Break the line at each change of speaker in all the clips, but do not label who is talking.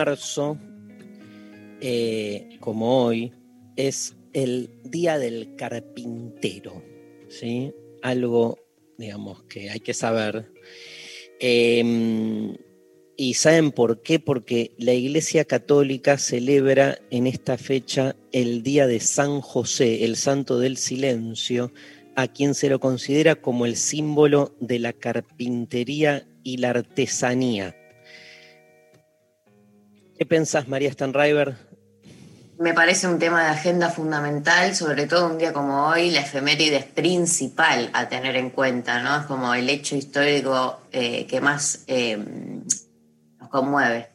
marzo, eh, como hoy, es el Día del Carpintero, ¿sí? Algo, digamos, que hay que saber. Eh, ¿Y saben por qué? Porque la Iglesia Católica celebra en esta fecha el Día de San José, el Santo del Silencio, a quien se lo considera como el símbolo de la carpintería y la artesanía. ¿Qué pensás, María Stanriver?
Me parece un tema de agenda fundamental, sobre todo un día como hoy, la efeméride es principal a tener en cuenta, ¿no? Es como el hecho histórico eh, que más eh, nos conmueve.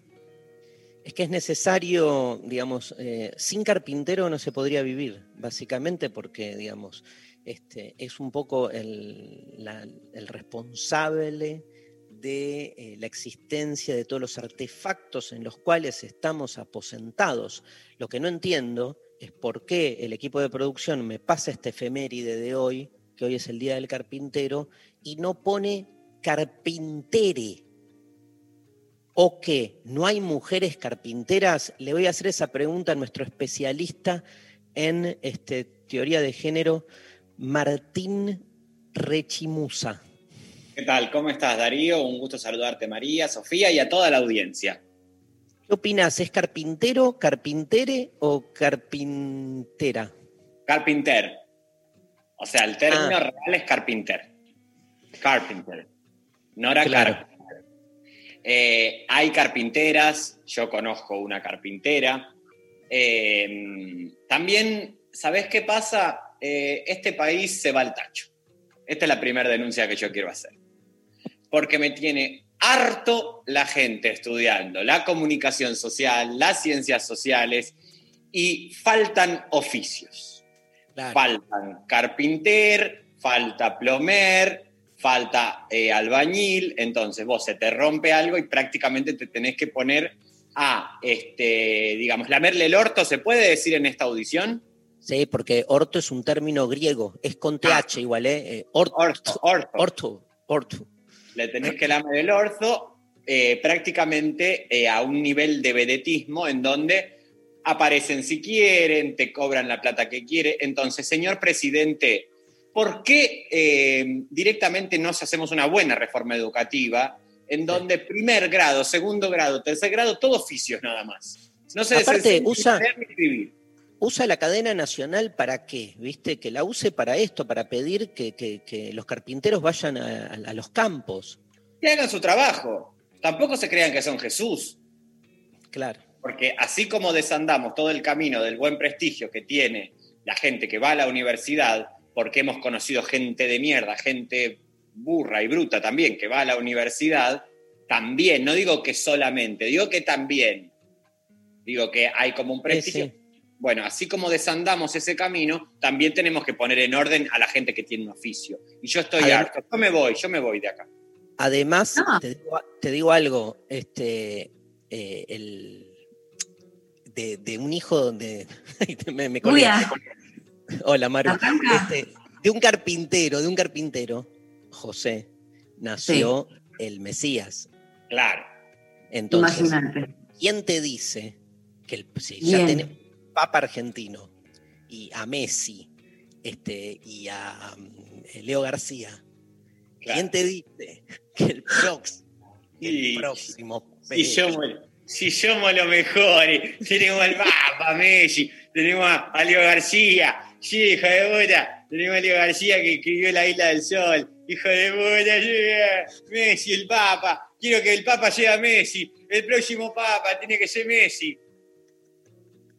Es que es necesario, digamos, eh, sin carpintero no se podría vivir, básicamente porque, digamos, este, es un poco el, la- el responsable de eh, la existencia de todos los artefactos en los cuales estamos aposentados. Lo que no entiendo es por qué el equipo de producción me pasa este efeméride de hoy, que hoy es el Día del Carpintero, y no pone carpintere. ¿O que no hay mujeres carpinteras? Le voy a hacer esa pregunta a nuestro especialista en este, teoría de género, Martín Rechimusa.
¿Qué tal? ¿Cómo estás, Darío? Un gusto saludarte, María, Sofía y a toda la audiencia.
¿Qué opinas? ¿Es carpintero, carpintere o carpintera?
Carpinter. O sea, el término
Ah.
real es carpinter. Carpinter. Nora
Claro.
Carpenter. Eh, hay carpinteras, yo conozco una carpintera. Eh, también, ¿sabés qué pasa? Eh, este país se va al tacho. Esta es la primera denuncia que yo quiero hacer. Porque me tiene harto la gente estudiando la comunicación social, las ciencias sociales y faltan oficios.
Claro.
Faltan carpinter, falta plomer, falta eh, albañil, entonces vos se te rompe algo y prácticamente te tenés que poner a, este, digamos, lamerle el orto, ¿se puede decir en esta audición?
Sí, porque orto es un término griego, es con TH igual, ¿eh? Eh, Orto,
Orto, orto.
orto, orto.
Le tenés que lamer el orto eh, prácticamente eh, a un nivel de vedetismo en donde aparecen si quieren, te cobran la plata que quiere. Entonces, señor presidente, ¿por qué eh, directamente no hacemos una buena reforma educativa en donde primer grado, segundo grado, tercer grado, todo oficios nada más? No se
Aparte, usa-
ni escribir.
¿Usa la cadena nacional para qué? ¿Viste? Que la use para esto, para pedir que, que- que los carpinteros vayan a, a- a los campos.
Que hagan su trabajo. Tampoco se crean que son Jesús.
Claro.
Porque así como desandamos todo el camino del buen prestigio que tiene la gente que va a la universidad, porque hemos conocido gente de mierda, gente burra y bruta también que va a la universidad, también, no digo que solamente, digo que también, digo que hay como un prestigio.
Sí,
Bueno, así como desandamos ese camino, también tenemos que poner en orden a la gente que tiene un oficio. Y yo estoy
Además-
harto, yo me voy, yo me voy de acá.
Además,
No.
te, digo, te digo algo, este, eh, el, de, de un hijo de... me, me colgué. Hola, Maru. Este, de un carpintero, de un carpintero, José, nació el Mesías.
Claro.
Entonces,
Imagínate.
¿quién te dice que el, si ya tenemos Papa argentino y a Messi este, y a um, Leo García,
Claro.
¿quién te dice que el próximo, el
Y-
próximo
Si somos, si somos los mejores, tenemos al Papa, Messi, tenemos a, Leo García, Sí, hijo de puta. Tenemos a Leo García que escribió La Isla del Sol. Hijo de puta, llega Messi, el Papa. Quiero que el Papa llegue a Messi. El próximo Papa tiene que ser Messi.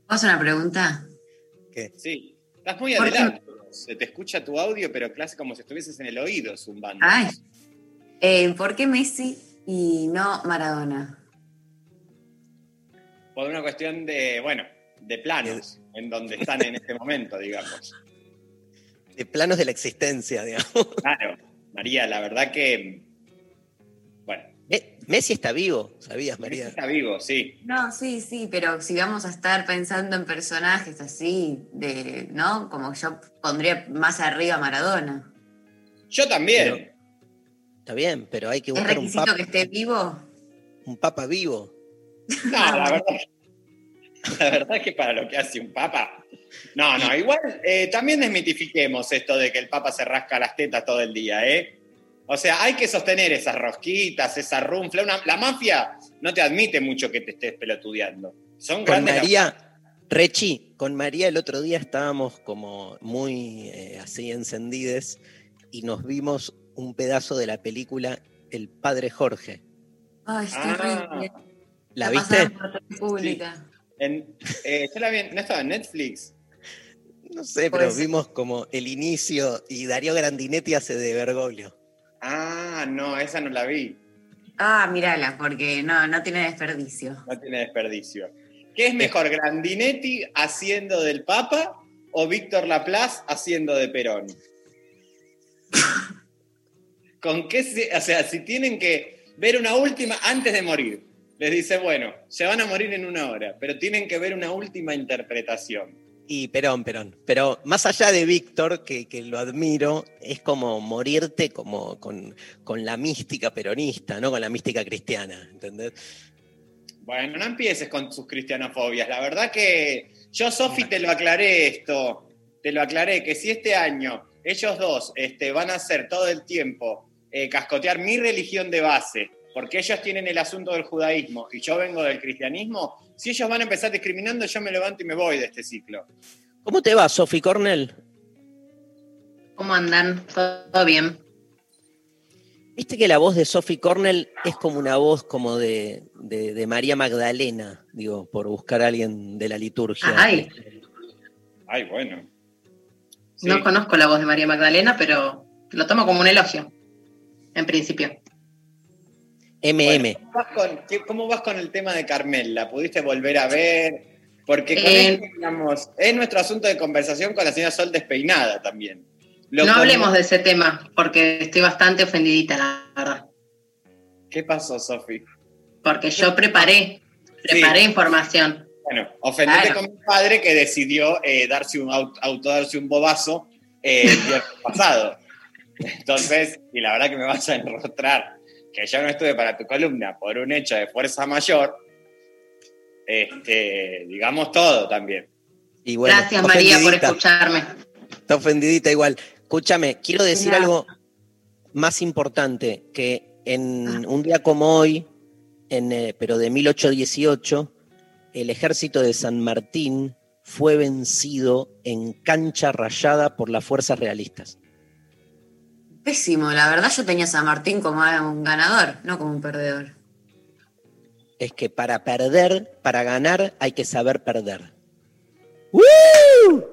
¿Vos una pregunta?
Sí. Estás muy
¿Por qué?
adelante. Se te escucha tu audio, pero casi como si estuvieses en el oído zumbando.
Ay. Eh, ¿Por qué Messi y no Maradona?
Por una cuestión de, bueno, de planos, en donde están en este momento, digamos.
De planos de la existencia, digamos.
Claro, María, la verdad que.
Messi está vivo, ¿sabías,
María
María?
está vivo, sí.
No, sí, sí, pero si vamos a estar pensando en personajes así, de, ¿no? Como yo pondría más arriba a Maradona.
Yo también.
Está bien, pero hay que
¿Es
buscar un
requisito
papa,
que esté vivo?
un papa vivo.
No, la verdad. La verdad es que para lo que hace un papa. No, no, igual eh, también desmitifiquemos esto de que el papa se rasca las tetas todo el día, ¿eh? O sea, hay que sostener esas rosquitas, esa runfla. Una- la mafia no te admite mucho que te estés pelotudeando. Son
Con
grandes.
María, Rechi, con María el otro día estábamos como muy eh, así encendides y nos vimos un pedazo de la película El Padre Jorge.
Ay, es
Ah,
terrible.
¿La
La
viste?
pública.
en- eh, yo la vi en- ¿No estaba en Netflix?
No sé, pero
ser.
vimos como el inicio y Darío Grandinetti hace de Bergoglio.
Ah, no, esa no la vi.
Ah, mírala, porque no, no tiene desperdicio.
No tiene desperdicio. ¿Qué es mejor, Grandinetti haciendo del Papa o Víctor Laplace haciendo de Perón? ¿Con qué se- o sea, si tienen que ver una última antes de morir, les dice, bueno, se van a morir en una hora, pero tienen que ver una última interpretación.
Y Perón, Perón. Pero más allá de Víctor, que, que lo admiro, es como morirte como con, con la mística peronista, no con la mística cristiana, ¿entendés?
Bueno, no empieces con sus cristianofobias. La verdad que yo, Sofi, te lo aclaré esto. Te lo aclaré, que si este año ellos dos este, van a hacer todo el tiempo eh, cascotear mi religión de base, porque ellos tienen el asunto del judaísmo y yo vengo del cristianismo, si ellos van a empezar discriminando, yo me levanto y me voy de este ciclo.
¿Cómo te va, Sofi Cornell?
¿Cómo andan? ¿Todo bien?
Viste que la voz de Sophie Cornell es como una voz como de, de- de María Magdalena, digo, por buscar a alguien de la liturgia.
Ay.
Ay, bueno. Sí.
No conozco la voz de María Magdalena, pero lo tomo como un elogio, en principio.
MM.
¿Cómo vas con, qué- cómo vas con el tema de Carmel? ¿La pudiste volver a ver? Porque con
Eh,
digamos, es nuestro asunto de conversación con la señora Sol despeinada también. Lo
no hablemos de ese tema, porque estoy bastante ofendidita, la verdad.
¿Qué pasó, Sofi?
Porque yo preparé, preparé información.
Bueno, ofendete
Claro.
con mi padre que decidió eh, darse un auto, autodarse un bobazo eh, el viernes pasado. Entonces, y la verdad que me vas a enrostrar que yo no estuve para tu columna por un hecho de fuerza mayor, este, digamos todo también.
Y bueno,
Gracias, María, por escucharme.
Está ofendidita igual. Escúchame, quiero decir algo más importante, que en un día como hoy, en, eh, pero de 1818, el ejército de San Martín fue vencido en cancha rayada por las fuerzas realistas.
Pésimo, la verdad yo tenía a San Martín como un ganador, no como un perdedor.
es que para perder, para ganar, hay que saber perder. ¡Woo!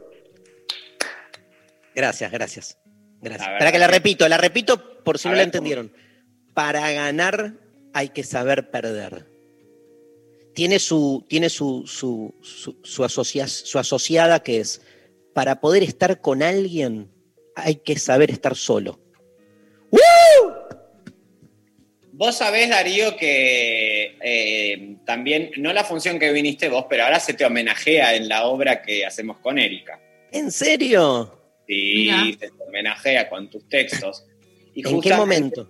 Gracias, gracias. Gracias. Para que la repito, la repito por si no la entendieron. Para ganar hay que saber perder. Tiene su, tiene su, su, su, su asocia- su asociada que es, para poder estar con alguien hay que saber estar solo.
Vos sabés, Darío, que eh, también, no la función que viniste vos, pero ahora se te homenajea en la obra que hacemos con Erika.
¿En serio?
Sí,
Mira.
se te homenajea con tus textos. Y
¿En qué momento?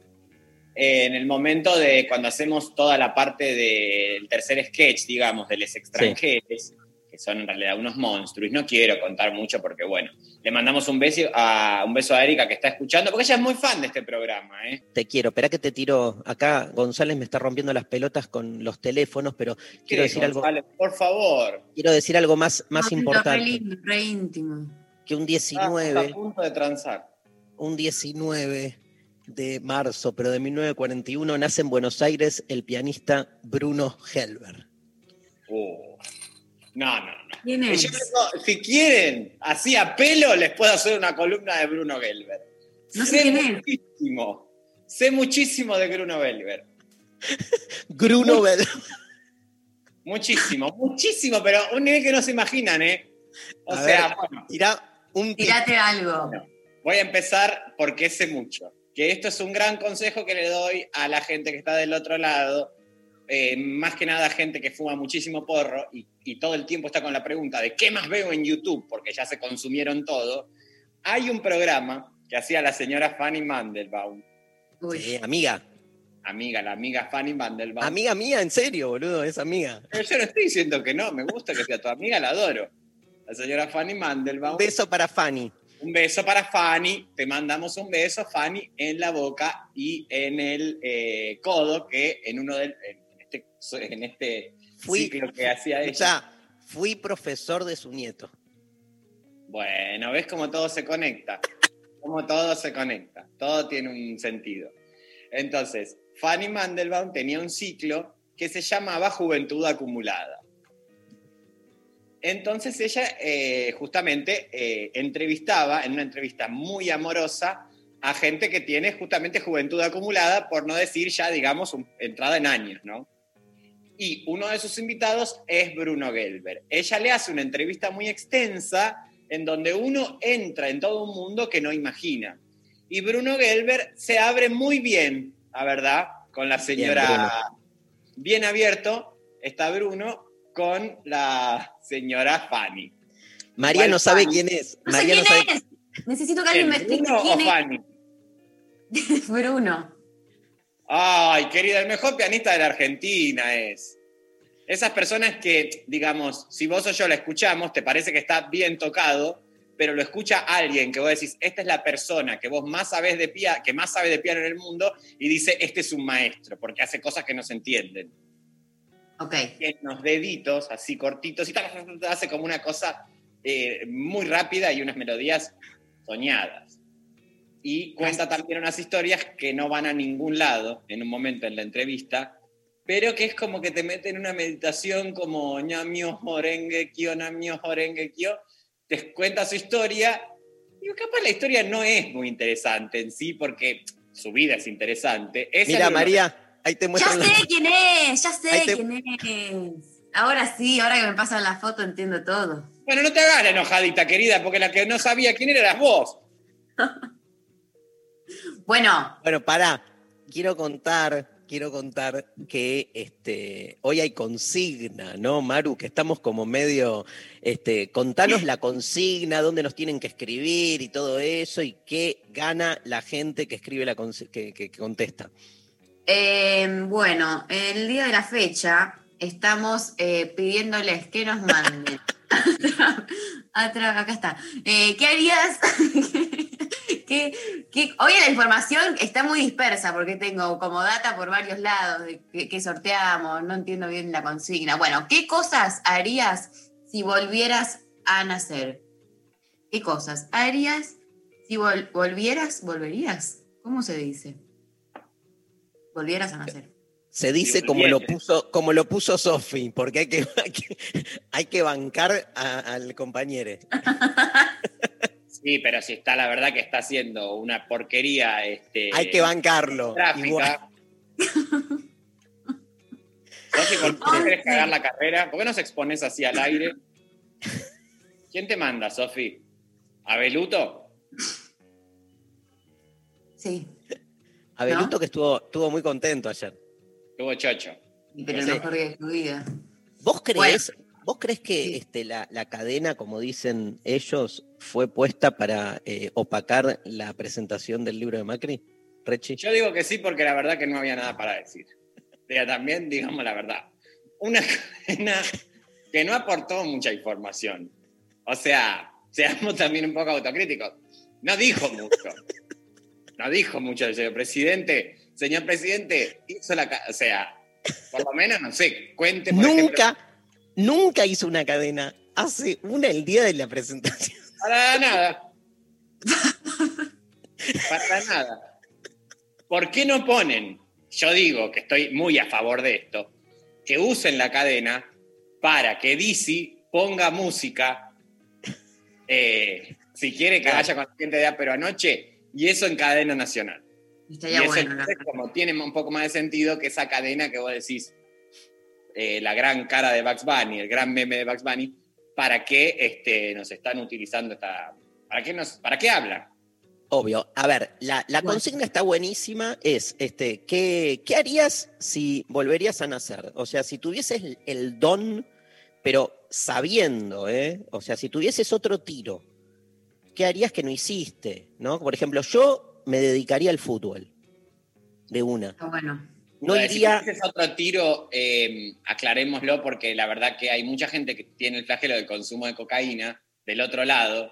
eh, en el momento de cuando hacemos toda la parte del tercer sketch, digamos, de los extranjeros, que son en realidad unos monstruos. No quiero contar mucho porque, bueno, le mandamos un beso a, un beso a Erika que está escuchando, porque ella es muy fan de este programa, ¿eh?
Te quiero, espera que te tiro. Acá González me está rompiendo las pelotas con los teléfonos, pero quiero
¿Qué,
decir algo?
Por favor.
quiero decir algo más, más
No, Re
importante.
lindo, re íntimo.
que un
Estamos
19,
a punto de transar.
un 19 de marzo, pero de 1941, nace en Buenos Aires el pianista Bruno Helber.
Uh. No, no, no.
¿Quién es?
yo tengo- si quieren, así a pelo, les puedo hacer una columna de Bruno Gelber.
No sé quién es.
muchísimo. Sé muchísimo de Bruno Gelber.
Bruno
Muchísimo, muchísimo, pero un nivel que no se imaginan, ¿eh? O
A
sea,
ver.
bueno,
Tira un.
Tirate algo.
voy a empezar porque sé mucho. Que esto es un gran consejo que le doy a la gente que está del otro lado. Eh, más que nada gente que fuma muchísimo porro y, y todo el tiempo está con la pregunta de qué más veo en YouTube, porque ya se consumieron todo. Hay un programa que hacía la señora Fanny Mandelbaum,
Uy.
Sí, amiga.
amiga, la amiga Fanny Mandelbaum.
Amiga mía, en serio, boludo, es amiga.
Pero yo no estoy diciendo que no, me gusta que sea tu amiga, la adoro. La señora Fanny Mandelbaum.
Un beso para Fanny.
Un beso para Fanny. Te mandamos un beso, Fanny, en la boca y en el eh, codo, que en uno del. En este, en este
Fui-
ciclo que hacía
O
ella.
sea, fui profesor de su nieto.
Bueno, ves cómo todo se conecta. Cómo todo se conecta. Todo tiene un sentido. Entonces, Fanny Mandelbaum tenía un ciclo que se llamaba Juventud Acumulada. Entonces ella eh, justamente eh, entrevistaba, en una entrevista muy amorosa, a gente que tiene justamente juventud acumulada, por no decir ya, digamos, un- entrada en años, ¿no? Y uno de sus invitados es Bruno Gelber. Ella le hace una entrevista muy extensa en donde uno entra en todo un mundo que no imagina. Y Bruno Gelber se abre muy bien, la verdad, con la señora. Bien, abierto está Bruno con la señora Fanny.
María no sabe
Fanny.
quién es.
No sé
María
quién
no sabe
es. Necesito que alguien me explique
¿Bruno o
quién
Fanny?
es Bruno.
Ay, querida, el mejor pianista de la Argentina es. Esas personas que, digamos, si vos o yo la escuchamos, te parece que está bien tocado, pero lo escucha alguien que vos decís, esta es la persona que vos más sabés de piano, que más sabe de piano en el mundo, y dice, este es un maestro, porque hace cosas que no se entienden.
Ok.
Tiene unos deditos así cortitos y ta, ta, ta, ta, hace como una cosa eh, muy rápida y unas melodías soñadas. Y cuenta también unas historias que no van a ningún lado en un momento en la entrevista, pero que es como que te mete en una meditación como ñamio jorengue kyo, ñamio jorengue kyo, te cuenta su historia y capaz la historia no es muy interesante en sí porque su vida es interesante. Es
Mira,
el-
María, ahí te
Ya
muestro. la-
sé quién es, ya sé
te-
quién es. Ahora sí, ahora que me pasan la foto entiendo todo.
Bueno, no te hagas la enojadita, querida, porque la que no sabía quién era eras vos.
Bueno,
Bueno, pará. Quiero contar, quiero contar que este, hoy hay consigna, ¿no, Maru? Que estamos como medio. Este, contanos la consigna, dónde nos tienen que escribir y todo eso, y qué gana la gente que escribe la que- que contesta.
eh, bueno, el día de la fecha estamos eh, pidiéndoles que nos manden. Atra- acá está. Eh, ¿Qué harías? ¿Qué- qué- Hoy la información está muy dispersa porque tengo como data por varios lados de que, que sorteamos, no entiendo bien la consigna. Bueno, ¿qué cosas harías si volvieras a nacer? ¿Qué cosas harías si vol- volvieras? ¿Volverías? ¿Cómo se dice? Volvieras a nacer.
Se dice como lo puso, como lo puso Sofi, porque hay que, hay que, hay que bancar a- al compañero.
Sí, pero si está la verdad que está haciendo una porquería este,
Hay que bancarlo.
gráfica.
Igual.
Sofi, ¿por qué
Ay,
querés
sí.
cagar la carrera? ¿Por qué no se expones así al aire? ¿Quién te manda, Sofi? ¿Abeluto?
Sí,
Abeluto
¿No?
que estuvo, estuvo muy contento ayer.
Tuvo chocho.
pero mejor día de tu vida.
¿Vos crees, ¿vos crees que este, la, la cadena, como dicen ellos, fue puesta para eh, opacar la presentación del libro de Macri? Rechi.
Yo digo que sí porque la verdad que no había nada para decir. Pero también, digamos la verdad, una cadena que no aportó mucha información. O sea, seamos también un poco autocríticos. No dijo mucho. No dijo mucho el señor presidente. Señor presidente, hizo la... O sea, por lo menos, no sé, cuente, por ejemplo,
Nunca, hizo una cadena. Hace una el día de la presentación.
Para nada. Para nada. ¿Por qué no ponen? Yo digo que estoy muy a favor de esto. Que usen la cadena para que DC ponga música. eh, si quiere que vaya con la gente de A, pero anoche. Y eso en cadena nacional. Y
Estaría
eso
bueno.
entonces, como tiene un poco más de sentido que esa cadena que vos decís, eh, la gran cara de Bugs Bunny, el gran meme de Bugs Bunny, ¿para qué este, nos están utilizando esta... ¿Para qué, nos, ¿para qué hablan?
Obvio. A ver, la, la consigna está buenísima. Es, este, ¿qué, ¿qué harías si volverías a nacer? O sea, si tuvieses el, el don, pero sabiendo, ¿eh? O sea, si tuvieses otro tiro, ¿qué harías que no hiciste? ¿No? Por ejemplo, yo me dedicaría al fútbol. De una.
Está bueno.
No
Bueno,
iría.
Si tuvieses otro tiro, eh, aclarémoslo, porque la verdad que hay mucha gente que tiene el flagelo del consumo de cocaína del otro lado.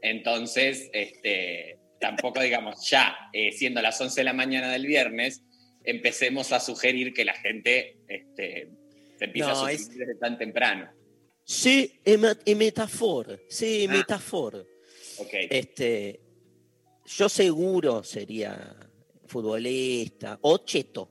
Entonces, este, tampoco, digamos, ya eh, siendo las 11 de la mañana del viernes, empecemos a sugerir que la gente este, se empiece
No,
a
es-
suscribir desde tan temprano.
Sí, es met- es metáfora. Sí,
Ah.
metáfora. Este, yo seguro sería futbolista o cheto.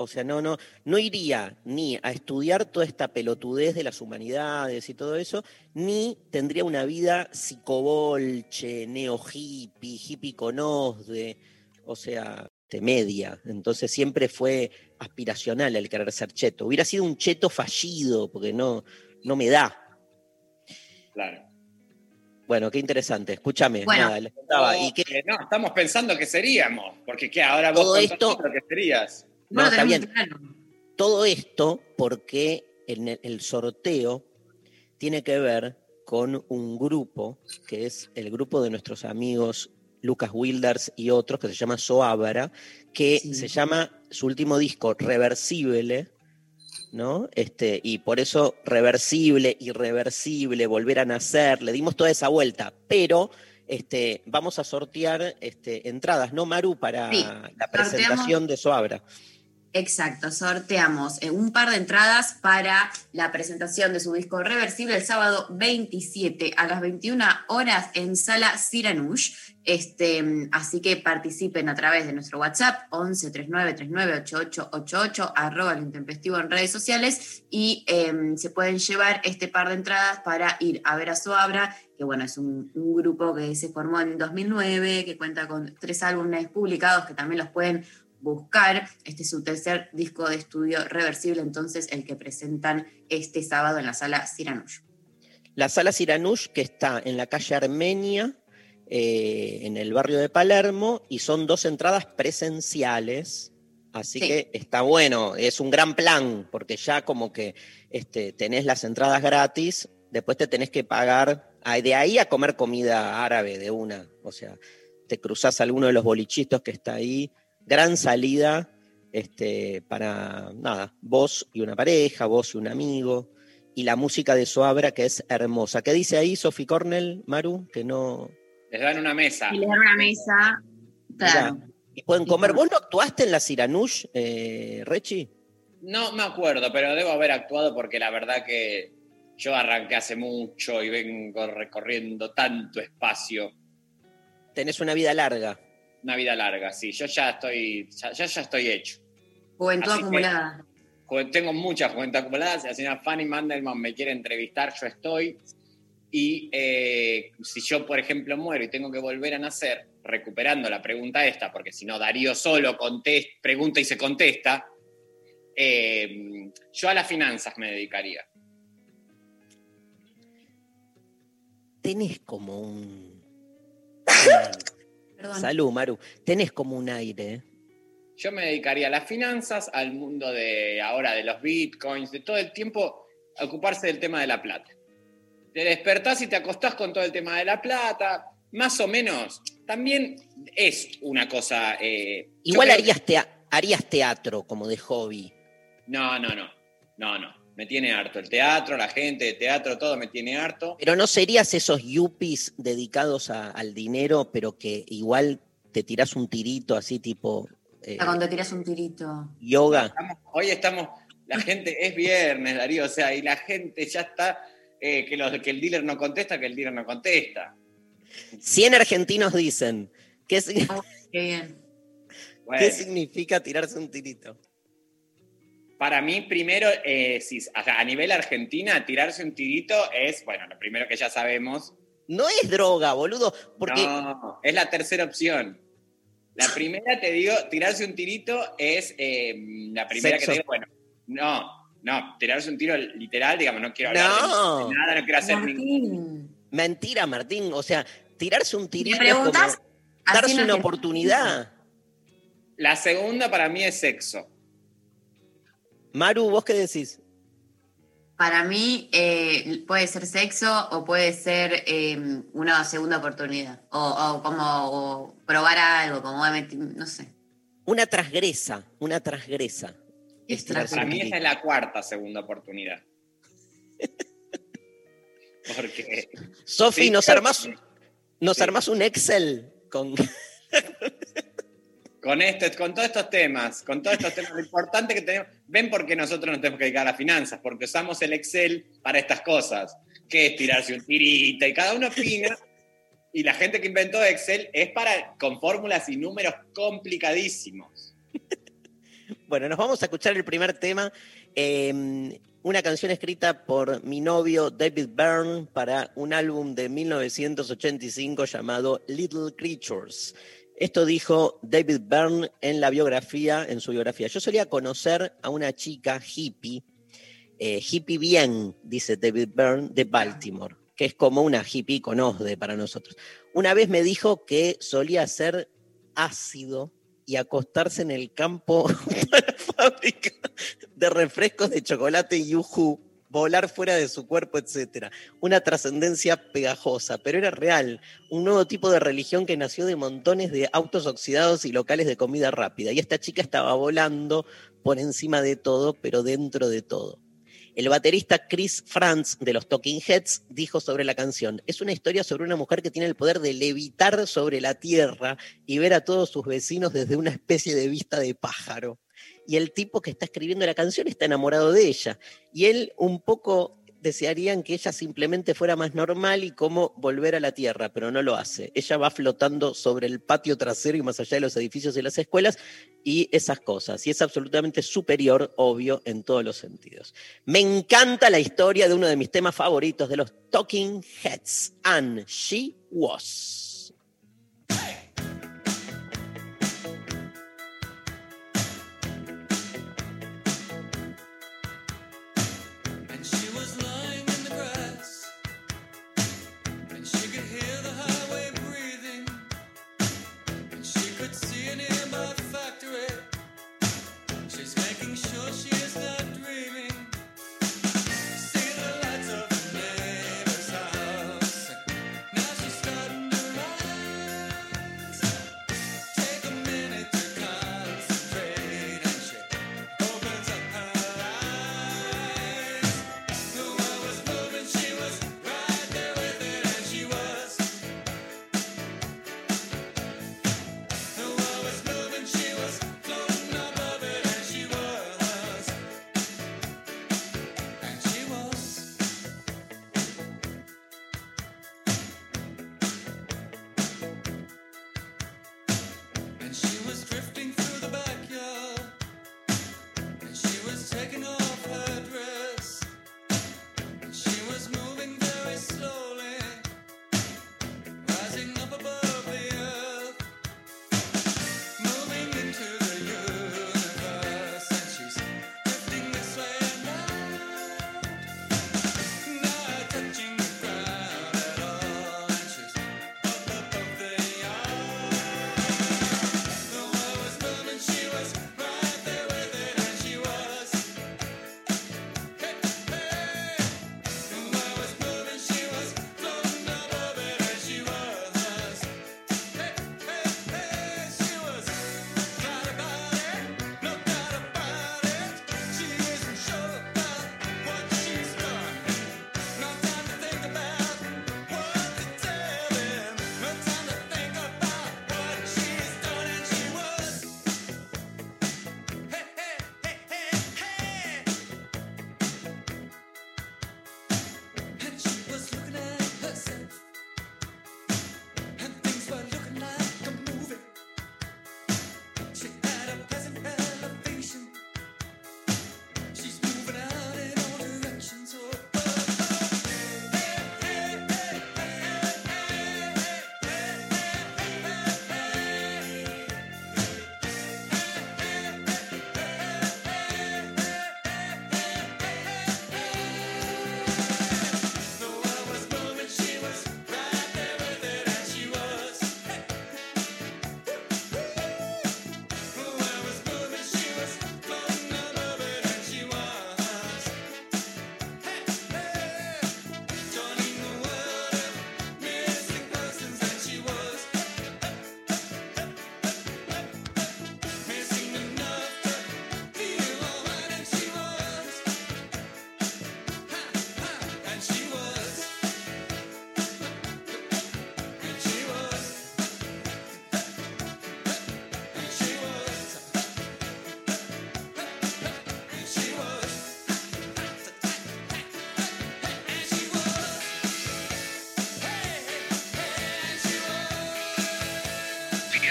O sea, no, no, no iría ni a estudiar toda esta pelotudez de las humanidades y todo eso, ni tendría una vida psicobolche, neo-hippie, hippie con osde, o sea, de media. Entonces siempre fue aspiracional el querer ser cheto. Hubiera sido un cheto fallido, porque no, no me da.
Claro.
Bueno, qué interesante. Escúchame,
Bueno.
nada, les contaba.
No,
¿Y qué,
eh, no, estamos pensando que seríamos, porque ¿qué? ahora vos
Todo esto-
lo que serías.
No,
Bueno,
está bien.
claro.
Todo esto porque en el, el sorteo tiene que ver con un grupo, que es el grupo de nuestros amigos Lucas Wilders y otros, que se llama Soabra, que
Sí.
se llama su último disco Reversible, ¿no? Este, y por eso reversible, irreversible, volver a nacer, le dimos toda esa vuelta, pero este, vamos a sortear este, entradas, ¿no, Maru? Para
Sí,
la presentación de Soabra.
Exacto, sorteamos eh, un par de entradas para la presentación de su disco Reversible el sábado 27 a las 21 horas en Sala Siranush. Este, así que participen a través de nuestro WhatsApp 11 39 39 8888 arroba el intempestivo en redes sociales y em, se pueden llevar este par de entradas para ir a ver a Soabra, que bueno, es un, un grupo que se formó en 2009, que cuenta con tres álbumes publicados que también los pueden buscar. Este es su tercer disco de estudio reversible, entonces el que presentan este sábado en la sala Siranush.
La sala Siranush, que está en la calle Armenia, eh, en el barrio de Palermo, y son dos entradas presenciales. Así
Sí.
que está bueno, es un gran plan, porque ya como que este, tenés las entradas gratis, después te tenés que pagar, ah, de ahí a comer comida árabe de una. O sea, te cruzás alguno de los bolichitos que está ahí, gran salida este, para, nada, vos y una pareja, vos y un amigo y la música de Soabra que es hermosa. ¿Qué dice ahí Sophie Cornell, Maru? Que no.
Les dan una mesa.
Y les dan una mesa, claro.
Y pueden comer. ¿Vos no actuaste en la Siranush, eh, Rechi?
No me acuerdo, pero debo haber actuado porque la verdad que yo arranqué hace mucho y vengo recorriendo tanto espacio.
Tenés una vida larga.
Una vida larga, sí. Yo ya estoy, ya, ya, ya estoy hecho.
Juventud
Así
acumulada.
Tengo mucha juventud acumulada. Si la señora Fanny Mandelman me quiere entrevistar, yo estoy. Y eh, si yo, por ejemplo, muero y tengo que volver a nacer, recuperando la pregunta esta, porque si no Darío solo contesta, pregunta y se contesta, eh, yo a las finanzas me dedicaría.
Tenés como un.
Perdón.
Salud, Maru. Tenés como un aire. ¿eh?
Yo me dedicaría a las finanzas, al mundo de ahora de los bitcoins, de todo el tiempo a ocuparse del tema de la plata. Te despertás y te acostás con todo el tema de la plata, más o menos. También es una cosa. eh,
Igual harías teatro como de hobby.
No, no, no. No, no. Me tiene harto. El teatro, la gente de teatro, todo me tiene harto.
Pero no serías esos yuppies dedicados a- al dinero, pero que igual te tirás un tirito así tipo eh,
Ah, Cuando tiras un tirito.
yoga.
Estamos- hoy estamos. La gente es viernes, Darío, o sea, y la gente ya está eh, que, los, que el dealer no contesta, que el dealer no contesta.
100 argentinos dicen. ¿Qué,
Oh, qué bien.
Bueno,
qué significa tirarse un tirito?
Para mí, primero, eh, si- o sea, a nivel Argentina, tirarse un tirito es, bueno, lo primero que ya sabemos,
No es droga, boludo. Porque
No, es la tercera opción. La primera, te digo, tirarse un tirito es eh, la primera
Sexo.
que te digo, bueno, no, no, tirarse un tiro literal, digamos, no quiero hablar
No.
de nada, no quiero hacer ningún...
Mentira, Martín. O sea, tirarse un
¿me
tirito es como darse una oportunidad.
La segunda para mí es sexo.
Maru, ¿vos qué decís?
Para mí eh, puede ser sexo o puede ser eh, una segunda oportunidad. O, o como o probar algo, como no sé.
Una transgresa, una transgresa. Es
Para mí esa es la cuarta segunda oportunidad. Porque
Sofi,
Sí,
¿nos armás, nos armás un Excel con...
con, este, con todos estos temas, con todos estos temas, lo importante que tenemos, ven por qué nosotros nos tenemos que dedicar a las finanzas, porque usamos el Excel para estas cosas, que es tirarse un tirita y cada uno opina. Y la gente que inventó Excel es para con fórmulas y números complicadísimos.
Bueno, nos vamos a escuchar el primer tema. eh, una canción escrita por mi novio David Byrne para un álbum de 1985 llamado Little Creatures. Esto dijo David Byrne en la biografía, en su biografía. Yo solía conocer a una chica hippie, eh, hippie bien, dice David Byrne, de Baltimore, que es como una hippie con OSDE para nosotros. Una vez me dijo que solía hacer ácido y acostarse en el campo de la fábrica de refrescos de chocolate Yuhu, volar fuera de su cuerpo, etc. Una trascendencia pegajosa, pero era real. Un nuevo tipo de religión que nació de montones de autos oxidados y locales de comida rápida. Y esta chica estaba volando por encima de todo, pero dentro de todo. El baterista Chris Franz de los Talking Heads dijo sobre la canción, es una historia sobre una mujer que tiene el poder de levitar sobre la tierra y ver a todos sus vecinos desde una especie de vista de pájaro. Y el tipo que está escribiendo la canción está enamorado de ella. Y él un poco desearían que ella simplemente fuera más normal y cómo volver a la tierra, pero no lo hace. Ella va flotando sobre el patio trasero y más allá de los edificios y las escuelas y esas cosas. Y es absolutamente superior, obvio, en todos los sentidos. Me encanta la historia de uno de mis temas favoritos de los Talking Heads, and She Was.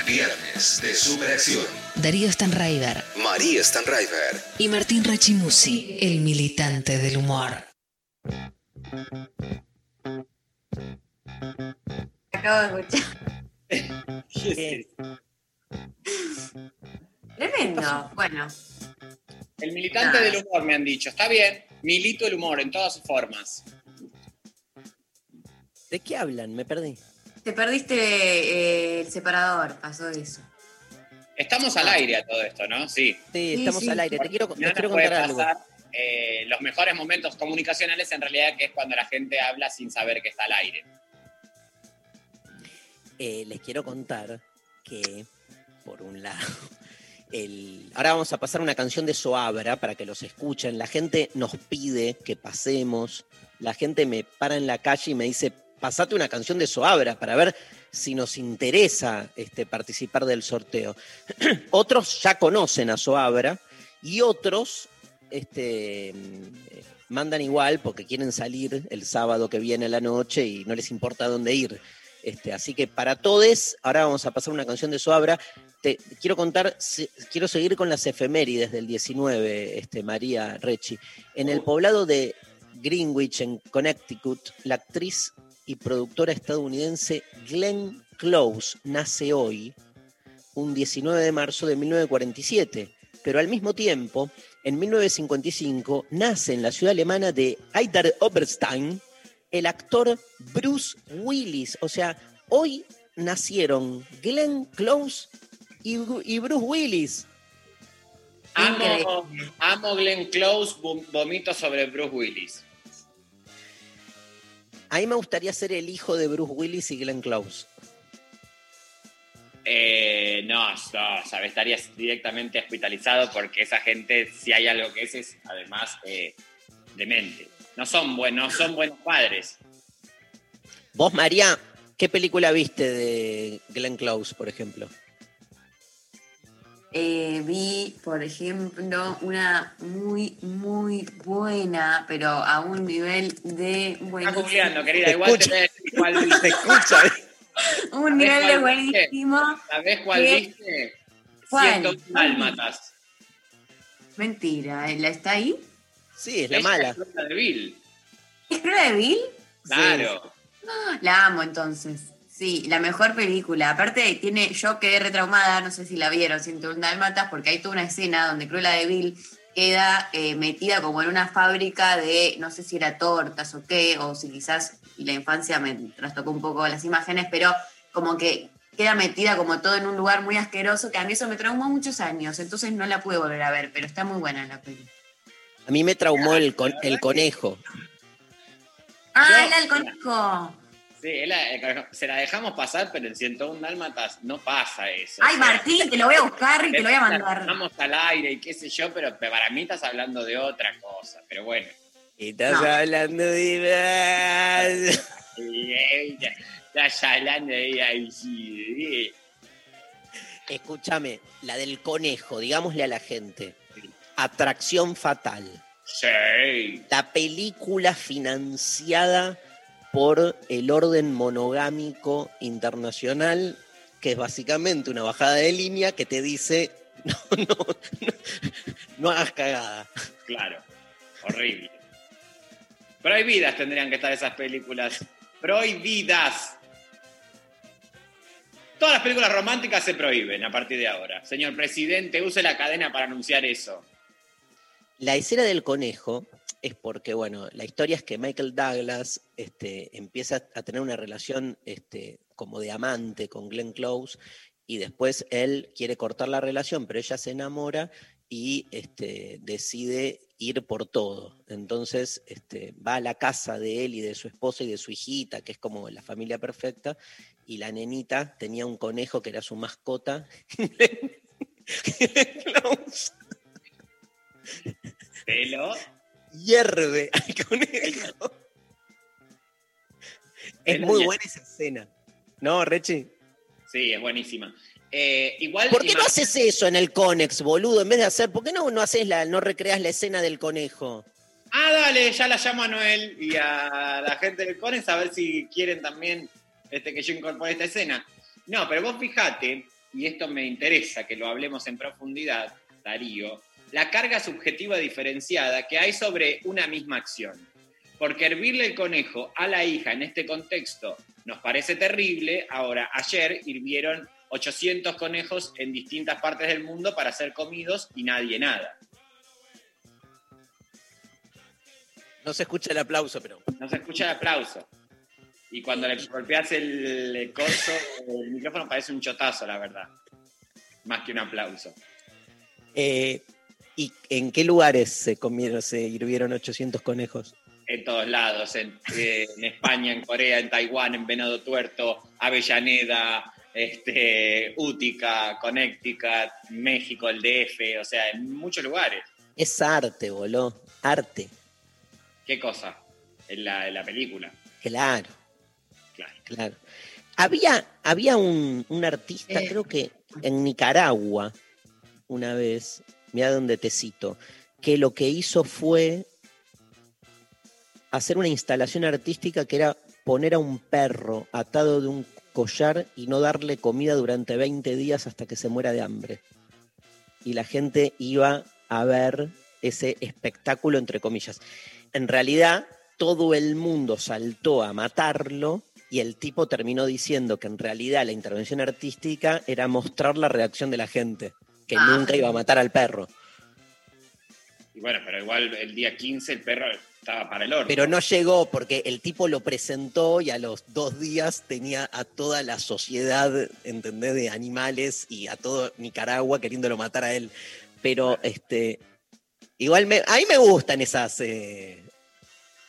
Viernes de Superacción.
Darío Stanraiver
María Stanraiver.
y Martín Rachimusi, el militante del humor.
Acabo de escuchar.
Bien.
Tremendo. Bueno,
El militante del humor, me han dicho. Está bien, milito el humor en todas sus formas.
¿De qué hablan? Me perdí.
Te perdiste eh, el separador, pasó eso.
Estamos al aire a todo esto, ¿no? Sí.
Sí, estamos
sí.
al aire. Te quiero, contar algo.
pasar eh, los mejores momentos comunicacionales en realidad que es cuando la gente habla sin saber que está al aire.
Eh, les quiero contar que, por un lado, el... ahora vamos a pasar una canción de Soabra para que los escuchen. La gente nos pide que pasemos. La gente me para en la calle y me dice, pasate una canción de Soabra para ver si nos interesa este, participar del sorteo. otros ya conocen a Soabra y otros este, mandan igual porque quieren salir el sábado que viene a la noche y no les importa dónde ir. Este, así que para todos, ahora vamos a pasar una canción de Soabra. Te quiero contar, quiero seguir con las efemérides del 19, este, María Rechi. En el poblado de Greenwich, en Connecticut, la actriz y productora estadounidense Glenn Close nace hoy, un 19 de marzo de 1947. Pero al mismo tiempo, en 1955, nace en la ciudad alemana de Eider Oberstein el actor Bruce Willis. O sea, hoy nacieron Glenn Close y, y Bruce Willis.
Amo, amo Glenn Close, vom- vomito sobre Bruce Willis.
A mí me gustaría ser el hijo de Bruce Willis y Glenn Close.
Eh, no, no, sabes, estarías directamente hospitalizado porque esa gente, si hay algo que es, es además eh, demente. No son buenos, son buenos padres.
Vos, María, ¿qué película viste de Glenn Close, por ejemplo?
Eh, vi, por ejemplo, una muy, muy buena, pero a un nivel de
Está
buenísimo.
googleando, querida,
Te
igual te cuál viste.
Se escucha.
Un nivel de buenísimo.
¿Sabés cuál
¿Qué?
viste?
¿Cuál?
101 dálmatas.
Mentira, ¿la está ahí?
Sí, es la
Ella
mala.
es Cruella de Vil.
¿Es Cruella de Vil?
Claro.
La amo entonces. Sí, la mejor película. Aparte tiene, yo quedé retraumada, no sé si la vieron, 101 Dálmatas, porque hay toda una escena donde Cruella de Vil queda eh, metida como en una fábrica de, no sé si era tortas o qué, o si quizás la infancia me trastocó un poco las imágenes, pero como que queda metida como todo en un lugar muy asqueroso, que a mí eso me traumó muchos años, entonces no la pude volver a ver, pero está muy buena la película.
A mí me traumó el, con- el conejo.
¡Ah, del conejo!
Sí, eh, se la dejamos pasar, pero en 101 dálmatas no pasa eso.
Ay,
O sea,
Martín, te lo voy a buscar y te lo voy a mandar.
Vamos al aire y qué sé yo, pero para mí estás hablando de otra cosa. Pero bueno.
Estás
No.
hablando de...
Ya- Estás hablando de.
Escúchame, la del conejo, digámosle a la gente. Atracción fatal.
Sí.
La película financiada por el orden monogámico internacional, que es básicamente una bajada de línea que te dice, no, no, no, no hagas cagada.
Claro. Horrible. Prohibidas tendrían que estar esas películas. Prohibidas. Todas las películas románticas se prohíben a partir de ahora. Señor presidente, use la cadena para anunciar eso.
La escena del conejo es porque, bueno, la historia es que Michael Douglas este, empieza a tener una relación este, como de amante con Glenn Close y después él quiere cortar la relación, pero ella se enamora y este, decide ir por todo. Entonces este, va a la casa de él y de su esposa y de su hijita, que es como la familia perfecta, y la nenita tenía un conejo que era su mascota.
Pelo.
Hierve al conejo. Es muy buena esa escena. ¿No, Rechi?
Sí, es buenísima. Eh, igual.
¿Por qué no haces eso en el Conex, boludo? En vez de hacer, ¿por qué no, no haces la, no recreas la escena del conejo?
Ah, dale, ya la llamo a Noel y a la gente del Conex a ver si quieren también este, que yo incorpore esta escena. No, pero vos fijate, y esto me interesa que lo hablemos en profundidad, Darío, la carga subjetiva diferenciada que hay sobre una misma acción. Porque hervirle el conejo a la hija en este contexto nos parece terrible. Ahora, ayer hirvieron 800 conejos en distintas partes del mundo para ser comidos y nadie nada.
No se escucha el aplauso, pero.
No se escucha el aplauso. Y cuando le golpeas el, coso, el micrófono parece un chotazo, la verdad. Más que un aplauso.
Eh, ¿Y en qué lugares se comieron, se hirvieron 800 conejos?
En todos lados, en, eh, en España, en Corea, en Taiwán, en Venado Tuerto, Avellaneda, este, Útica, Connecticut, México, el DF, o sea, en muchos lugares.
Es arte, boló. Arte.
¿Qué cosa? En la, en la película,
Claro,
claro.
claro. Había, había un, un artista,
Eh.
creo que en Nicaragua, una vez, mira donde te cito, que lo que hizo fue hacer una instalación artística que era poner a un perro atado de un collar y no darle comida durante 20 días hasta que se muera de hambre. Y la gente iba a ver ese espectáculo, entre comillas. En realidad, todo el mundo saltó a matarlo y el tipo terminó diciendo que en realidad la intervención artística era mostrar la reacción de la gente, que
Ah.
nunca iba a matar al perro.
Y bueno, pero igual el día 15 el perro estaba para el horno.
Pero no llegó porque el tipo lo presentó y a los dos días tenía a toda la sociedad, ¿entendés? De animales y a todo Nicaragua queriéndolo matar a él. Pero este, igual me, a mí me gustan esas, eh,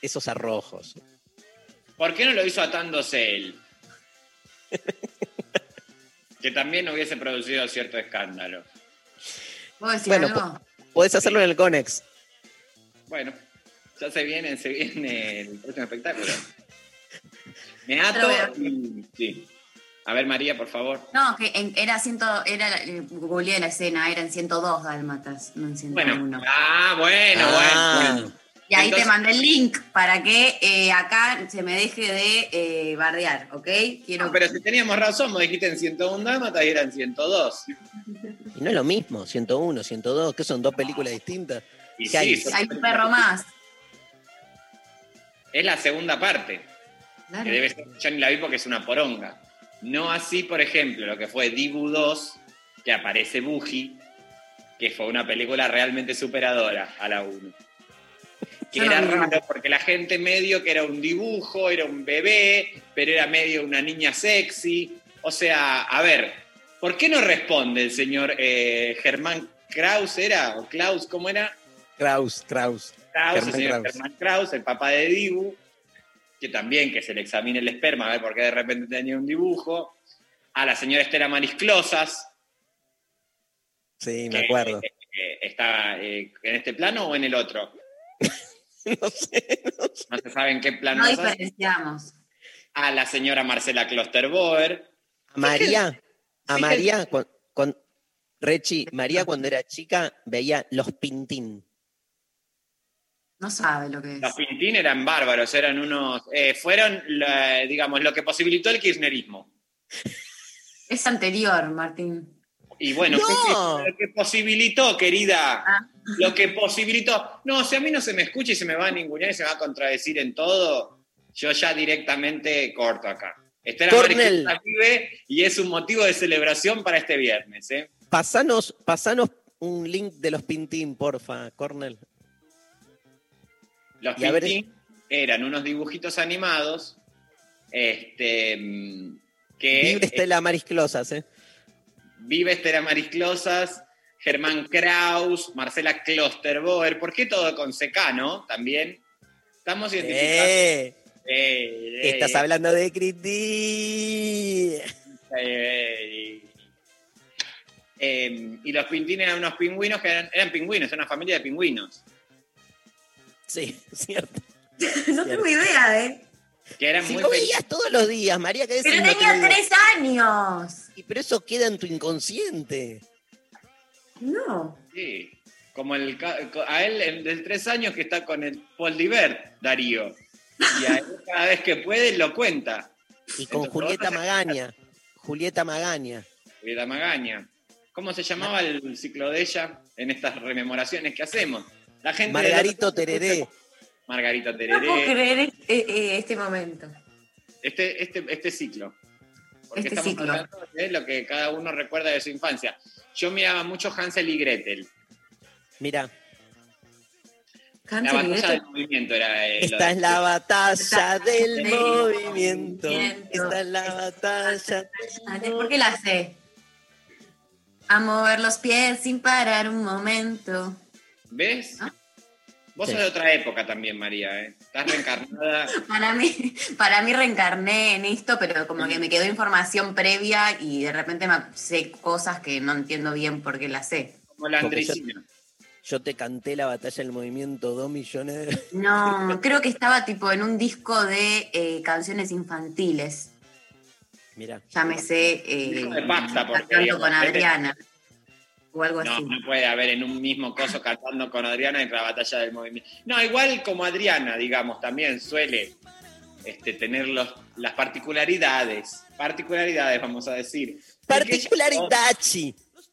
esos arrojos.
¿Por qué no lo hizo atándose él? que también hubiese producido cierto escándalo.
¿Puedo decir
Bueno,
algo?
Podés hacerlo en el Conex.
Bueno, ya se viene, se viene el próximo espectáculo. Me ato y. Sí. A ver, María, por favor.
No, que en- era ciento, era, eh, googleé la escena, eran 102 dálmatas, no en 101.
Bueno. Ah, bueno,
Ah.
bueno.
Y ahí
entonces-
te mandé el link para que eh, acá se me deje de eh, bardear, ¿ok? Quiero...
No, pero si teníamos razón, me dijiste en 101 dálmatas y eran 102.
Y no es lo mismo, 101, 102, que son dos películas distintas.
Y
¿Qué hay?
sí,
Hay un perro más.
es la segunda parte.
Claro.
que debe ser, yo ni la vi porque es una poronga. No así, por ejemplo, lo que fue Dibu 2, que aparece Buji, que fue una película realmente superadora a la 1. Que era raro porque la gente medio que era un dibujo, era un bebé, pero era medio una niña sexy. O sea, a ver, ¿por qué no responde el señor eh, Germán Kraus? ¿Era? ¿O Klaus? ¿Cómo era?
Kraus, Kraus.
Kraus,
Germán
el señor
Kraus.
Germán Kraus, el papá de Dibu, que también que se le examine el esperma a ver por qué de repente tenía un dibujo. A la señora Estela Maris Closas,
Sí,
que
me acuerdo.
eh, está eh, en este plano o en el otro.
No sé, no sé.
No se sabe en qué plano.
No diferenciamos.
A la señora Marcela Klosterboer.
A María, a María, con, con- Rechi, María cuando era chica veía Los Pintín.
No sabe lo que es.
Los Pintín eran bárbaros, eran unos. eh, fueron, la- digamos, lo que posibilitó el kirchnerismo.
Es anterior, Martín.
Y bueno,
¡No!
¿qué- lo que posibilitó, querida.
Ah.
Lo que posibilitó. No, si a mí no se me escucha y se me va a ningunear y se me va a contradecir en todo, yo ya directamente corto acá. Estela
Cornel.
Maris vive y es un motivo de celebración para este viernes. ¿eh?
Pasanos, pasanos un link de Los Pintín, porfa, Cornel.
Los
Y a ver-
Pintín eran unos dibujitos animados este, mm, que
Vive Estela Maris Closas, ¿eh?
Vive Estela Marisclosas, Germán Kraus, Marcela Klosterboer. ¿Por qué todo con CK, no? También. Estamos identificados.
Eh,
Eh, eh,
estás hablando de Criti.
eh, eh, y los pintines eran unos pingüinos que eran, eran pingüinos, una familia de pingüinos.
Sí, cierto.
no tengo idea, ¿eh?
Que eran
Si
muy
lo veías todos los días, María, ¿qué decís?
Pero
No
tenía tres años.
Y Pero eso queda en tu inconsciente.
No.
Sí. Como el, a él el del tres años que está con el Paul Divert, Darío. Y a él cada vez que puede lo cuenta.
Y con
Entonces,
Julieta Magaña. Julieta Magaña.
Julieta Magaña. ¿Cómo se llamaba el ciclo de ella en estas rememoraciones que hacemos? La gente
Margarito Tereré.
Margarita
No puedo
Tereré.
creer eh, eh, este momento.
Este, este, este ciclo. Porque
Este
estamos
ciclo.
hablando de lo que cada uno recuerda de su infancia. Yo miraba mucho Hansel y Gretel.
Mira,
La
Hansel
batalla
Gretel.
del movimiento era eh, lo
esta
de-
es la batalla del
del
movimiento.
movimiento.
Esta es la batalla.
¿Por qué la sé? A mover los pies sin parar un momento.
¿Ves?
¿No?
Vos
Sí.
sos de otra época también, María. ¿eh? Estás reencarnada.
Para mí, para mí reencarné en esto, pero como que me quedó información previa y de repente me sé cosas que no entiendo bien por qué las sé.
Como la
yo-
Andresina.
Yo te canté la batalla del movimiento dos millones de
No, creo que estaba tipo en un disco de eh, canciones infantiles.
Mira,
Ya me sé eh,
Disco de pasta, porque
cantando
digamos,
con Adriana. O algo
No,
así.
no puede haber en un mismo coso cantando con Adriana en la batalla del movimiento. No, igual como Adriana, digamos, también suele este, tener los, las particularidades. Particularidades, vamos a decir. De que ella-
particularidad.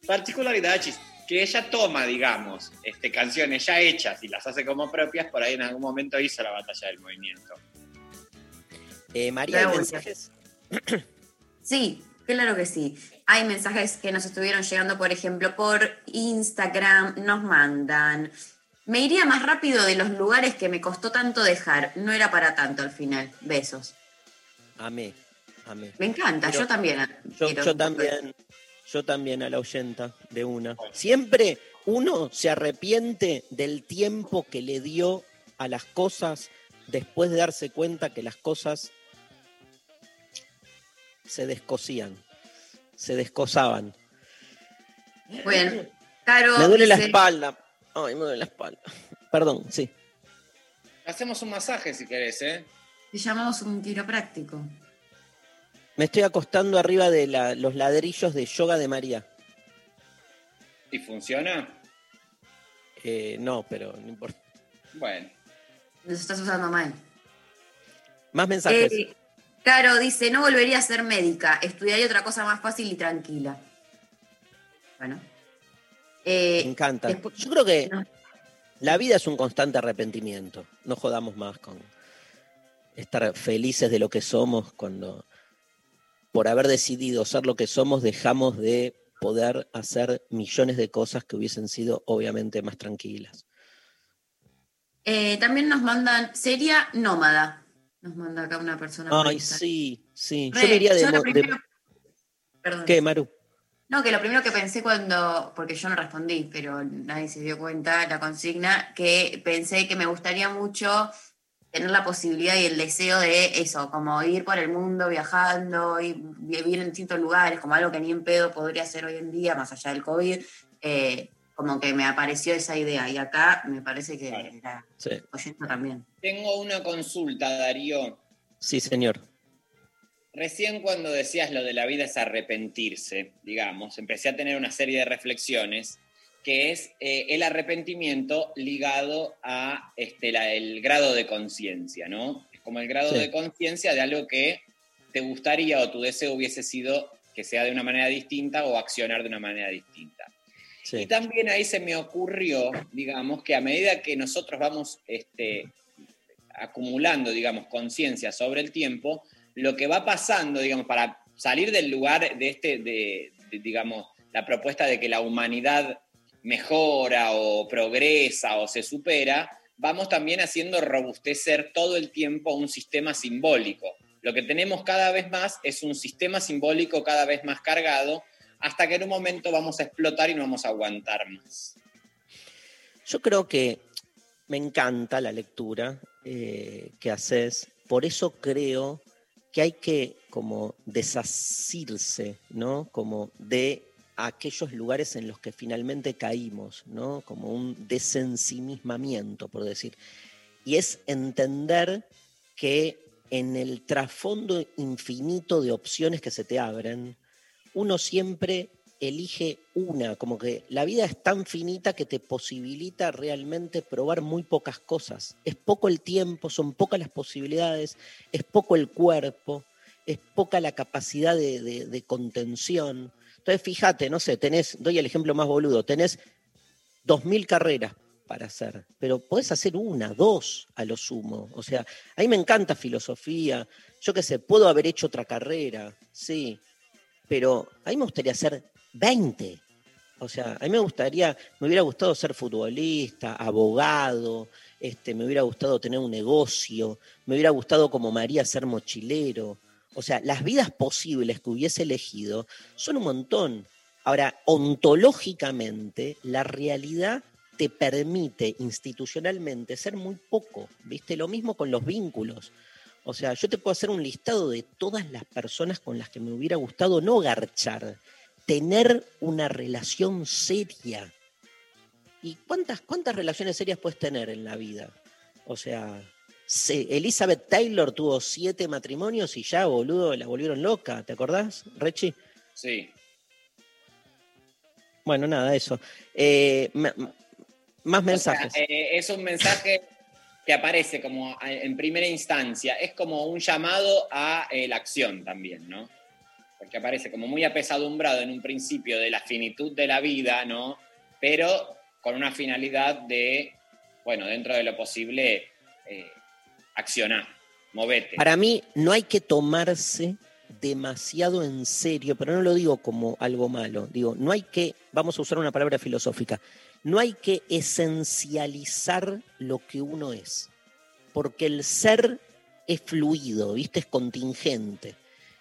particularidades que ella toma, digamos, este, canciones ya hechas y las hace como propias, por ahí en algún momento hizo la batalla del movimiento.
Eh, María, ¿hay
Pregunta.
mensajes?
Sí, claro que sí. Hay mensajes que nos estuvieron llegando, por ejemplo, por Instagram, nos mandan. Me iría más rápido de los lugares que me costó tanto dejar. No era para tanto al final. Besos.
Amé, amé.
Me encanta,
Pero
yo también.
Yo, yo también, yo también a la oyenta de una. Siempre uno se arrepiente del tiempo que le dio a las cosas después de darse cuenta que las cosas se descosían, se descosaban.
Bien. Caro.
Me duele la espalda. Ay, me duele la espalda. Perdón, sí.
Hacemos un masaje si querés, ¿eh?
Te llamamos un quiropráctico.
Me estoy acostando arriba de la- los ladrillos de yoga de María.
¿Y funciona?
Eh, no, pero no importa.
Bueno.
Los estás usando mal.
Más mensajes.
Eh, Caro dice, no volvería a ser médica, estudiaría otra cosa más fácil y tranquila. Bueno.
Me
Eh,
encanta.
después-
Yo creo que
No.
la vida es un constante arrepentimiento. No jodamos más con estar felices de lo que somos cuando por haber decidido ser lo que somos dejamos de poder hacer millones de cosas que hubiesen sido obviamente más tranquilas.
eh, también nos mandan, sería nómada. Nos manda acá una persona.
Ay, sí, sí.
Re,
Yo me iría de,
yo Perdón.
¿Qué, Maru?
No, que lo primero que pensé cuando, porque yo no respondí, pero nadie se dio cuenta, la consigna, que pensé que me gustaría mucho tener la posibilidad y el deseo de eso, como ir por el mundo viajando y vivir en distintos lugares, como algo que ni en pedo podría hacer hoy en día, más allá del COVID, eh, como que me apareció esa idea. Y acá me parece que
Claro.
la
Sí,
oyente también.
Tengo una consulta, Darío.
sí, señor.
Recién cuando decías lo de la vida es arrepentirse, digamos, empecé a tener una serie de reflexiones, que es eh, el arrepentimiento ligado a este, la- el grado de conciencia, ¿no? Es como el grado
Sí.
de conciencia de algo que te gustaría o tu deseo hubiese sido que sea de una manera distinta o accionar de una manera distinta. Y también ahí se me ocurrió, digamos, que a medida que nosotros vamos este, acumulando, digamos, conciencia sobre el tiempo, lo que va pasando, digamos, para salir del lugar de este, de, digamos, la propuesta de que la humanidad mejora o progresa o se supera, vamos también haciendo robustecer todo el tiempo un sistema simbólico. Lo que tenemos cada vez más es un sistema simbólico cada vez más cargado, hasta que en un momento vamos a explotar y no vamos a aguantar más.
Yo creo que me encanta la lectura eh, que haces, por eso creo que hay que como desasirse, ¿no? Como de aquellos lugares en los que finalmente caímos, ¿no? Como un desensimismamiento, por decir. Y es entender que en el trasfondo infinito de opciones que se te abren, uno siempre elige una, como que la vida es tan finita que te posibilita realmente probar muy pocas cosas. Es poco el tiempo, son pocas las posibilidades, es poco el cuerpo. es poca la capacidad de, contención. Entonces, fíjate, no sé, tenés, doy el ejemplo más boludo, tenés 2.000 carreras para hacer, pero podés hacer una, dos a lo sumo. O sea, a mí me encanta filosofía, yo qué sé, puedo haber hecho otra carrera, sí, pero a mí me gustaría hacer 20. O sea, a mí me gustaría, me hubiera gustado ser futbolista, abogado, este, me hubiera gustado tener un negocio, me hubiera gustado como María ser mochilero. O sea, las vidas posibles que hubiese elegido son un montón. Ahora, ontológicamente, la realidad te permite institucionalmente ser muy poco, ¿viste? Lo mismo con los vínculos. O sea, yo te puedo hacer un listado de todas las personas con las que me hubiera gustado no garchar, tener una relación seria. ¿Y cuántas, cuántas relaciones serias puedes tener en la vida? O sea, se- Elizabeth Taylor tuvo siete matrimonios y ya, boludo, la volvieron loca, ¿te acordás, Rechi?
Sí.
Bueno, nada, eso. Eh, más
O sea,
mensajes.
eh, es un mensaje que aparece como en primera instancia. Es como un llamado a eh, la acción también, ¿no? Porque aparece como muy apesadumbrado en un principio de la finitud de la vida, ¿no? Pero con una finalidad de, bueno, dentro de lo posible, eh, accionar, movete.
Para mí no hay que tomarse demasiado en serio, pero no lo digo como algo malo. Digo, no hay que, vamos a usar una palabra filosófica, no hay que esencializar lo que uno es, porque el ser es fluido, ¿viste? Es contingente.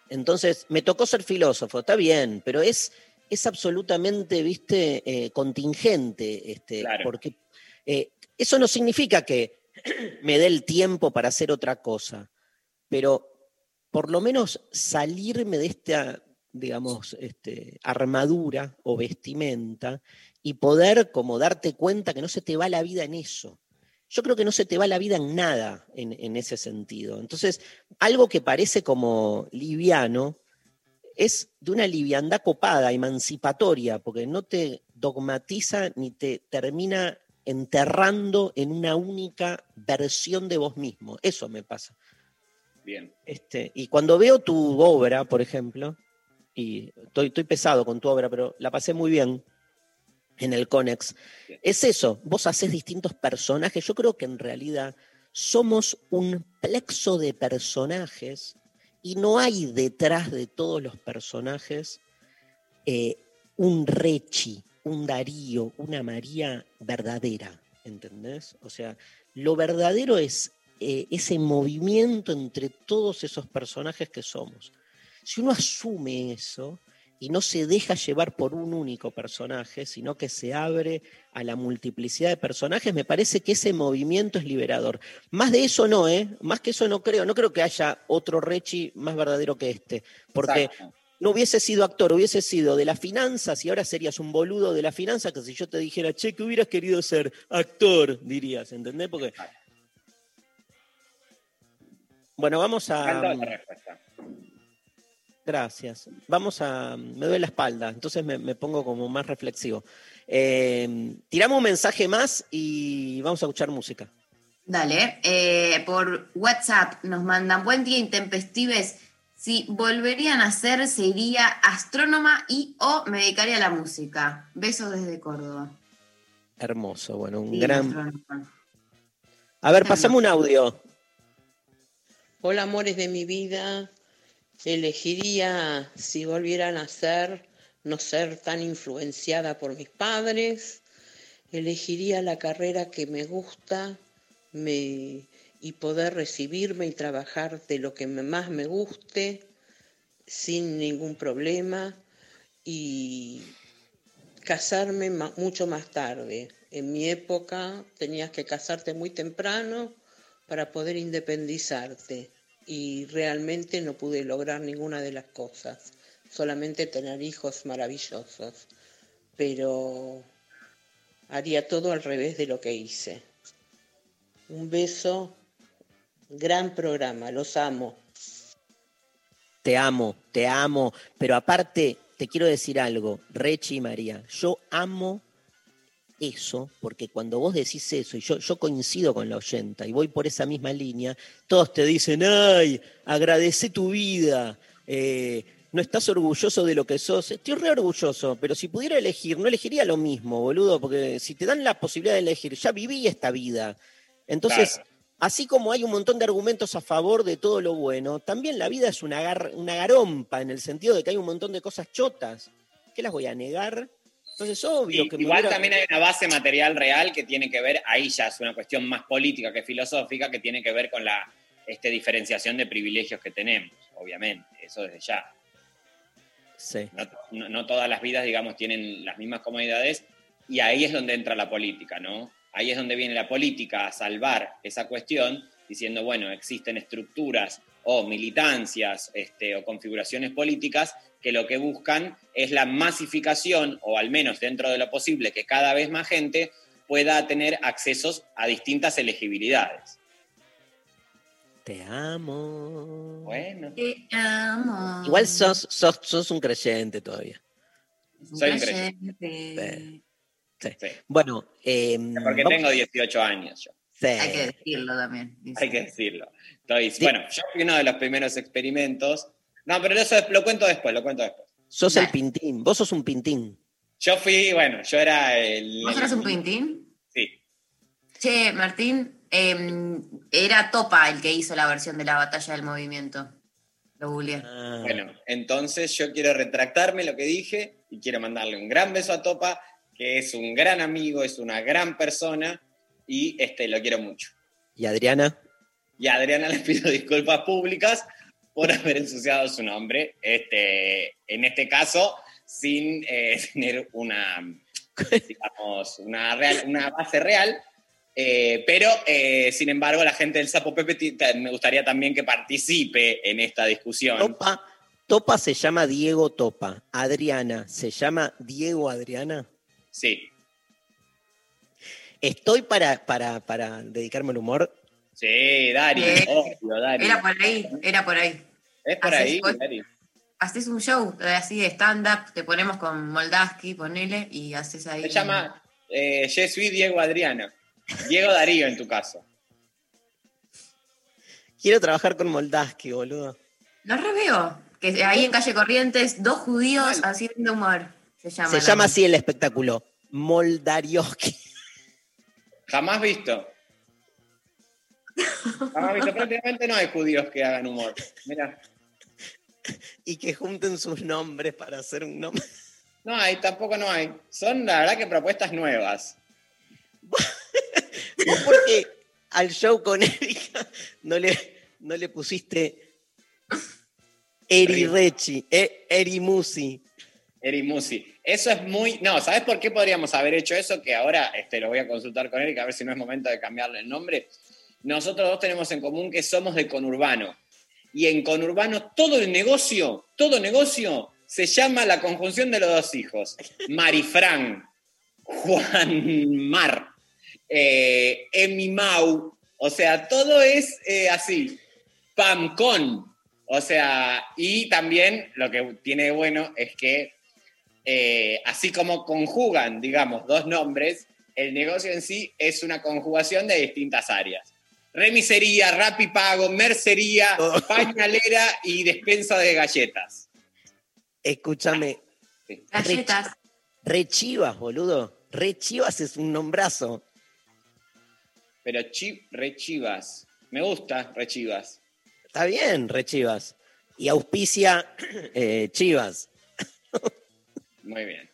Entonces, me tocó ser filósofo, está bien, pero es, es absolutamente, ¿viste? Eh, contingente, este,
Claro.
porque eh, eso no significa que me dé el tiempo para hacer otra cosa, pero por lo menos salirme de esta, digamos, este, armadura o vestimenta y poder como darte cuenta que no se te va la vida en eso. Yo creo que no se te va la vida en nada en, en ese sentido. Entonces, algo que parece como liviano es de una liviandad copada, emancipatoria, porque no te dogmatiza ni te termina enterrando en una única versión de vos mismo. Eso me pasa.
Bien.
Este, y cuando veo tu obra, por ejemplo, y estoy, estoy pesado con tu obra, pero la pasé muy bien en el Conex, es eso, vos haces distintos personajes, yo creo que en realidad somos un plexo de personajes y no hay detrás de todos los personajes eh, un Rechi, un Darío, una María verdadera, ¿entendés? O sea, lo verdadero es eh, ese movimiento entre todos esos personajes que somos. Si uno asume eso y no se deja llevar por un único personaje, sino que se abre a la multiplicidad de personajes, me parece que ese movimiento es liberador. Más de eso no, ¿eh? Más que eso no creo. No creo que haya otro Rechi más verdadero que este. Porque
Exacto.
no hubiese sido actor, hubiese sido de las finanzas y ahora serías un boludo de la finanza que si yo te dijera, che, que hubieras querido ser actor, dirías, ¿entendés? Porque... Bueno, vamos a... Gracias. Vamos a... Me duele la espalda, entonces me, me pongo como más reflexivo. Eh, tiramos un mensaje más y vamos a escuchar música.
Dale, eh, por WhatsApp nos mandan buen día intempestives. Si volverían a ser, sería astrónoma y o me dedicaría a la música. Besos desde Córdoba.
Hermoso, bueno, un
Sí,
gran...
astrónoma.
A ver, pasame un audio.
Hola, amores de mi vida. Elegiría, si volviera a nacer, no ser tan influenciada por mis padres. Elegiría la carrera que me gusta me- y poder recibirme y trabajar de lo que más me guste sin ningún problema y casarme mucho más tarde. En mi época tenías que casarte muy temprano para poder independizarte y realmente no pude lograr ninguna de las cosas, solamente tener hijos maravillosos, pero haría todo al revés de lo que hice. Un beso, gran programa, los amo.
Te amo, te amo, pero aparte te quiero decir algo, Rechi y María, yo amo eso, porque cuando vos decís eso, y yo, yo coincido con la oyenta y voy por esa misma línea, todos te dicen, ay, agradece tu vida, eh, no estás orgulloso de lo que sos. Estoy re orgulloso, pero si pudiera elegir, no elegiría lo mismo, boludo, porque si te dan la posibilidad de elegir, ya viví esta vida. Entonces,
Claro.
así como hay un montón de argumentos a favor de todo lo bueno, también la vida es una, gar- una garompa, en el sentido de que hay un montón de cosas chotas. ¿Qué las voy a negar? Entonces, obvio que
igual
hubiera-
también hay una base material real que tiene que ver, ahí ya es una cuestión más política que filosófica, que tiene que ver con la este, diferenciación de privilegios que tenemos, obviamente, eso desde ya.
Sí.
No, no- no todas las vidas, digamos, tienen las mismas comodidades y ahí es donde entra la política, ¿no? Ahí es donde viene la política a salvar esa cuestión, diciendo, bueno, existen estructuras o militancias este, o configuraciones políticas que lo que buscan es la masificación, o al menos dentro de lo posible, que cada vez más gente pueda tener accesos a distintas elegibilidades.
Te amo.
Bueno,
Te amo.
Igual sos, sos, sos un creyente todavía.
Un
soy un
creyente.
Sí.
sí.
Bueno, eh,
porque
vamos-
tengo 18 años yo.
Sí.
Hay que decirlo también. dice.
Hay que decirlo. Estoy- Bueno, yo fui uno de los primeros experimentos. No, pero eso es- lo cuento después, lo cuento después.
Sos
Dale.
el pintín, vos sos un pintín.
Yo fui, bueno, yo era el.
¿Vos eras un pintín?
Sí.
Che, Martín, eh, era Topa el que hizo la versión de la batalla del movimiento. Lo googleé.
Ah,
Bueno, entonces yo quiero retractarme lo que dije y quiero mandarle un gran beso a Topa, que es un gran amigo, es una gran persona y este, lo quiero mucho.
¿Y Adriana?
Y a Adriana les pido disculpas públicas por haber ensuciado su nombre, este, en este caso sin eh, tener una, digamos, una, real- una base real. eh, pero, eh, sin embargo, la gente del Sapo Pepe me gustaría también que participe en esta discusión.
Topa, Topa se llama Diego Topa. Adriana se llama Diego Adriana.
Sí,
Estoy para, para, para dedicarme al humor.
sí, Dari,
Eh,
obvio, Dari.
Era por ahí, era por ahí.
Es por ahí,
fue.
Dari.
Haces un show eh, así de stand-up, te ponemos con Moldaski, ponele, y haces ahí.
Se llama eh, Je suis Diego Adriana. Diego Darío, en tu caso.
Quiero trabajar con Moldaski, boludo.
Lo reveo. Que ahí en calle Corrientes, dos judíos haciendo humor. Se llama.
Se
la-
llama así el espectáculo. Moldarioski.
Jamás visto. Jamás visto. Prácticamente no hay judíos que hagan humor. Mira,
Y que junten sus nombres para hacer un nombre.
no hay, tampoco no hay. Son, la verdad, que propuestas nuevas.
¿Vos por qué al show con Erika no le, no le pusiste Eri Rechi, eh, Eri Musi?
Eri Musi. Eso es muy. No, ¿sabes por qué podríamos haber hecho eso? Que ahora este, lo voy a consultar con Erika a ver si no es momento de cambiarle el nombre. Nosotros dos tenemos en común que somos de conurbano. Y en conurbano todo el negocio, todo negocio se llama la conjunción de los dos hijos. Marifran, Juan Mar, eh, Emi Mau. O sea, todo es eh, así. Pamcon. O sea, y también lo que tiene bueno es que eh, así como conjugan, digamos, dos nombres, el negocio en sí es una conjugación de distintas áreas. Remisería, rapipago, mercería, pañalera y despensa de galletas.
Escúchame,
Galletas.
Re Chivas, boludo. Re Chivas es un nombrazo.
Pero chi, re chivas. Me gusta re chivas.
Está bien, Re Chivas. Y auspicia eh, Chivas.
Muy bien.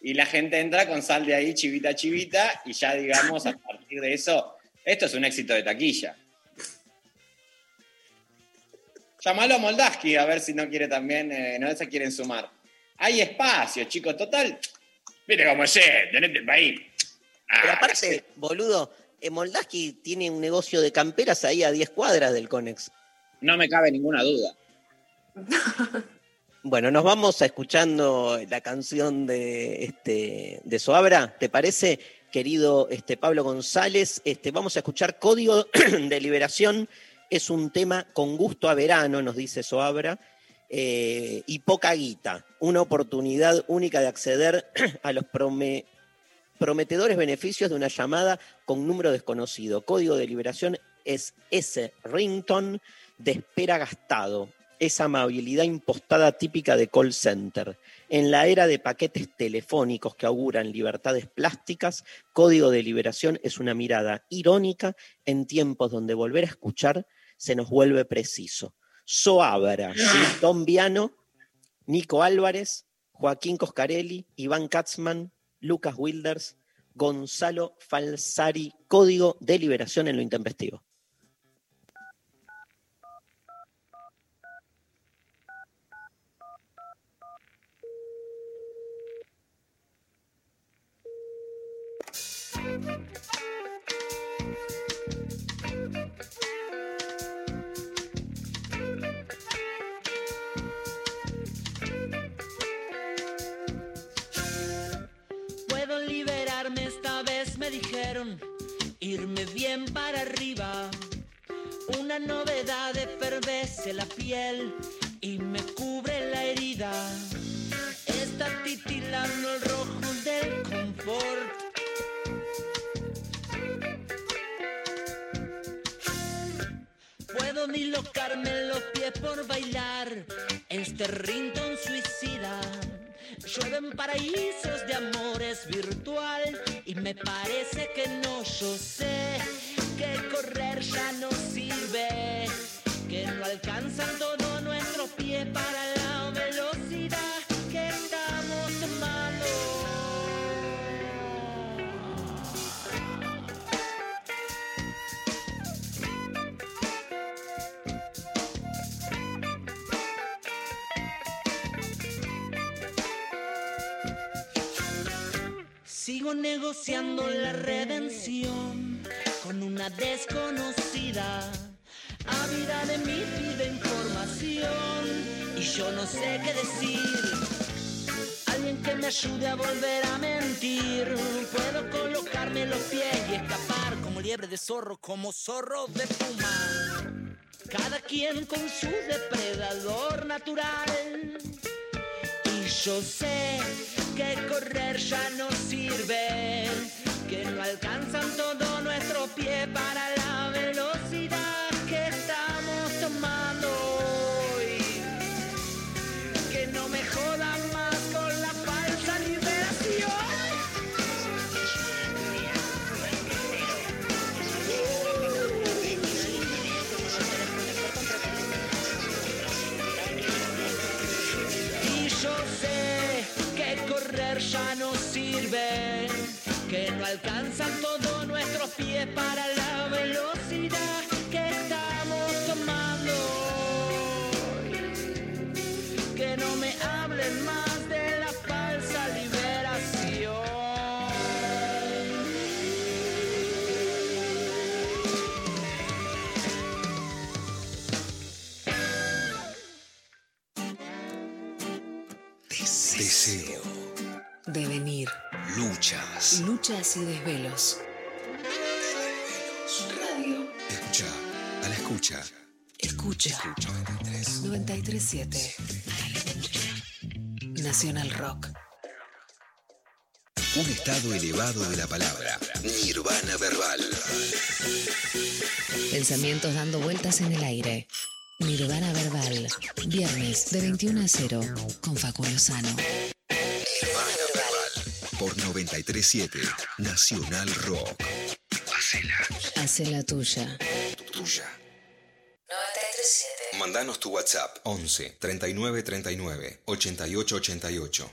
Y la gente entra con sal de ahí, chivita, chivita, y ya digamos, a partir de eso, esto es un éxito de taquilla. Llámalo a Moldaski a ver si no quiere también, eh, no se quieren sumar. Hay espacio, chicos, total. Mire cómo es, en este país. Ah,
Pero aparte, boludo, eh, Moldaski tiene un negocio de camperas ahí a 10 cuadras del Conex.
no me cabe ninguna duda.
Bueno, nos vamos a escuchando la canción de, este, de Soabra, ¿te parece? Querido este, Pablo González, este, vamos a escuchar Código de Liberación. Es un tema con gusto a verano, nos dice Soabra, eh, y poca guita. Una oportunidad única de acceder a los prome- Prometedores beneficios de una llamada con número desconocido. Código de liberación es ese rington de espera gastado. Esa amabilidad impostada típica de call center. En la era de paquetes telefónicos que auguran libertades plásticas, Código de Liberación es una mirada irónica en tiempos donde volver a escuchar se nos vuelve preciso. Soabra, ¿sí? Don Viano, Nico Álvarez, Joaquín Coscarelli, Iván Katzman, Lucas Wilders, Gonzalo Falsari, Código de Liberación en lo Intempestivo.
Irme bien para arriba. Una novedad eferdece la piel y me cubre la herida. Está titilando el rojo del confort. Puedo dislocarme los pies por bailar este rinton suicida. Llueven paraísos de amores virtual. Y me parece que no, yo sé que correr ya no sirve, que no alcanzan todo nuestro pie para Negociando la redención con una desconocida, ávida de mi vida información y yo no sé qué decir. Alguien que me ayude a volver a mentir. Puedo colocarme los pies y escapar como liebre de zorro, como zorro de puma. Cada quien con su depredador natural. Yo sé que correr ya no sirve, que no alcanzan todo nuestro pie para la no alcanzan todos nuestros pies para la
Luchas.
Luchas y desvelos. Radio.
Escucha. A la escucha.
Escucha. 937. Nacional Rock.
Un estado elevado de la palabra. Nirvana verbal.
Pensamientos dando vueltas en el aire. Nirvana Verbal. Viernes de 21 a 0 con Facu Lozano.
Nirvana verbal. Por 937 Nacional Rock. Hacela.
Hace la tuya.
Tuya.
937.
Mandanos tu WhatsApp 11 39 39 88 88.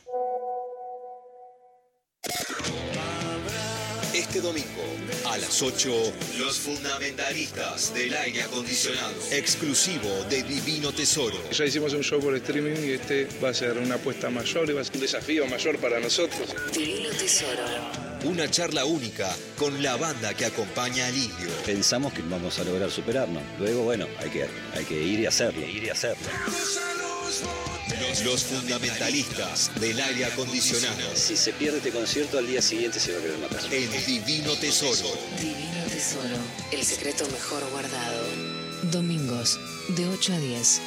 Este domingo a las 8, los fundamentalistas del aire acondicionado. Exclusivo de Divino Tesoro.
Ya hicimos un show por streaming y este va a ser una apuesta mayor y va a ser un desafío mayor para nosotros.
Divino Tesoro.
Una charla única con la banda que acompaña a Lidio.
Pensamos que vamos a lograr superarnos. Luego, bueno, hay que, hay que ir y hacerlo. Ir y hacerlo.
Los, los fundamentalistas del aire acondicionado.
Si se pierde este concierto, al día siguiente se va a querer matar.
En Divino Tesoro.
Divino Tesoro. El secreto mejor guardado. Domingos de 8 a 10.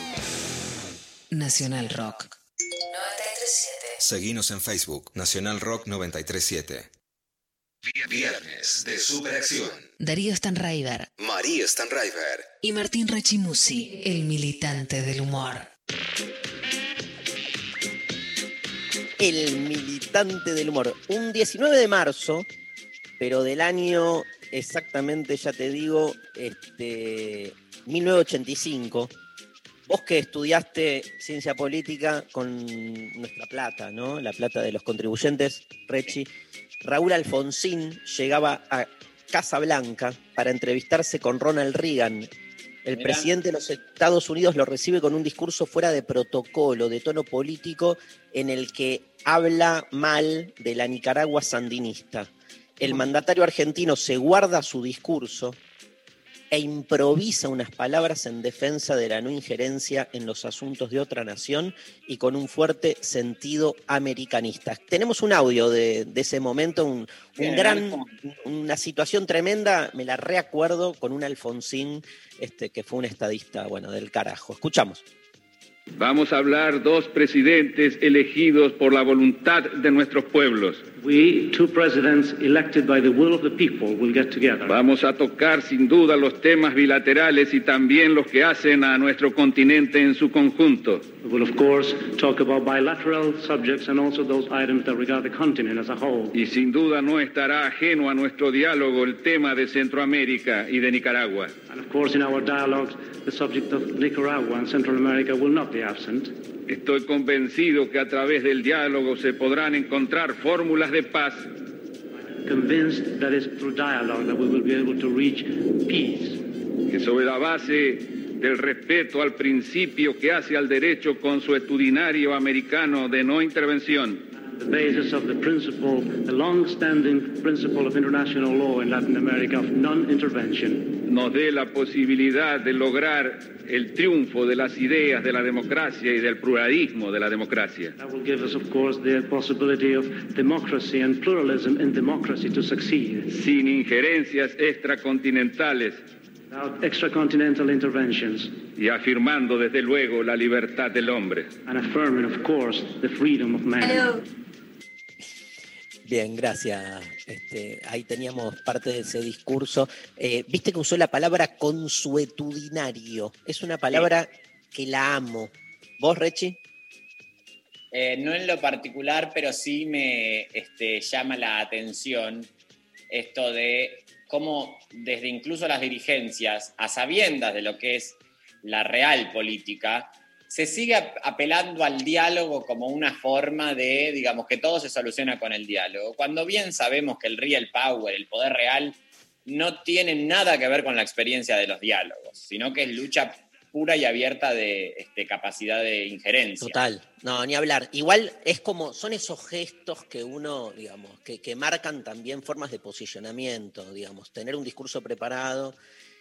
Nacional Rock. 937.
Seguinos en Facebook, Nacional Rock 937. Viernes de Superacción.
Darío Stanraiver
María Stanraiver.
y Martín Rechimusi, el militante del humor.
El militante del humor. Un 19 de marzo, pero del año exactamente, ya te digo, este, 1985. Vos que estudiaste ciencia política con nuestra plata, ¿no? La plata de los contribuyentes, Rechi. Raúl Alfonsín llegaba a Casa Blanca para entrevistarse con Ronald Reagan. El
Mirá.
presidente de los Estados Unidos lo recibe con un discurso fuera de protocolo, de tono político, en el que habla mal de la Nicaragua sandinista. El mandatario argentino se guarda su discurso e improvisa unas palabras en defensa de la no injerencia en los asuntos de otra nación y con un fuerte sentido americanista. Tenemos un audio de, de ese momento, un, gran, una situación tremenda, me la reacuerdo con un Alfonsín este, que fue un estadista, bueno, del carajo. Escuchamos.
Vamos a hablar dos presidentes elegidos por la voluntad de nuestros pueblos.
We, two presidents elected by the will of the people, will get together.
Vamos a tocar sin duda los temas bilaterales y también los que hacen a nuestro continente en su conjunto.
We will, of course, talk about bilateral subjects and also those items that regard the continent as a whole.
Y sin duda no estará ajeno a nuestro diálogo el tema de Centroamérica y de Nicaragua.
And of course, in our dialogues, the subject of Nicaragua and Central America will not be absent.
Estoy convencido que a través del diálogo se podrán encontrar fórmulas de paz
Convinced that it's through dialogue that we will be able to reach peace.
que sobre la base del respeto al principio que hace al derecho consuetudinario americano de no intervención,
The basis of the principle, the long-standing principle of international law in Latin America of non-intervention,
nos dé la posibilidad de lograr el triunfo de las ideas de la democracia y del pluralismo de la democracia.
that will give us, of course, the possibility of democracy and pluralism in democracy to succeed.
sin injerencias extracontinentales
Without extracontinental interventions
y afirmando desde luego la libertad del hombre.
and affirming, of course, the freedom of man.
Bien, gracias. Este, ahí teníamos parte de ese discurso. Eh, Viste que usó la palabra consuetudinario. Es una palabra que la amo. ¿Vos, Rechi?
Eh, no en lo particular, pero sí me este, llama la atención esto de cómo desde incluso las dirigencias, a sabiendas de lo que es la real política, se sigue ap- apelando al diálogo como una forma de, digamos, que todo se soluciona con el diálogo, cuando bien sabemos que el real power, el poder real, no tiene nada que ver con la experiencia de los diálogos, sino que es lucha pura y abierta de este, capacidad de injerencia.
Total. No, ni hablar. Igual es como, son esos gestos que uno, digamos, que, que marcan también formas de posicionamiento, digamos, tener un discurso preparado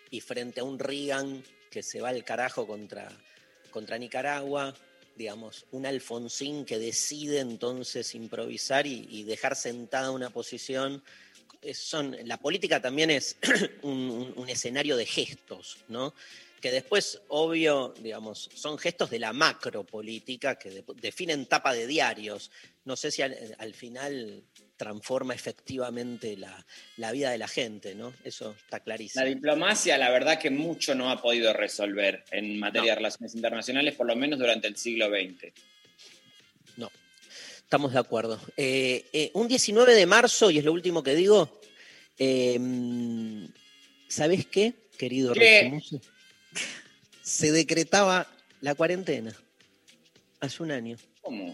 y frente a un Reagan que se va al carajo contra, contra Nicaragua, digamos, un Alfonsín que decide entonces improvisar y, dejar sentada una posición. Son, la política también es un, escenario de gestos, ¿no? que después, obvio, digamos, son gestos de la macropolítica que de- definen tapa de diarios. No sé si al final transforma efectivamente la, la vida de la gente, ¿no? Eso está clarísimo.
La diplomacia, la verdad que mucho no ha podido resolver en materia de relaciones internacionales, por lo menos durante el siglo XX.
No, estamos de acuerdo. Eh, eh, un 19 de marzo, y es lo último que digo, eh, ¿sabés qué, querido
¿Qué?
Se decretaba la cuarentena hace un año.
¿Cómo?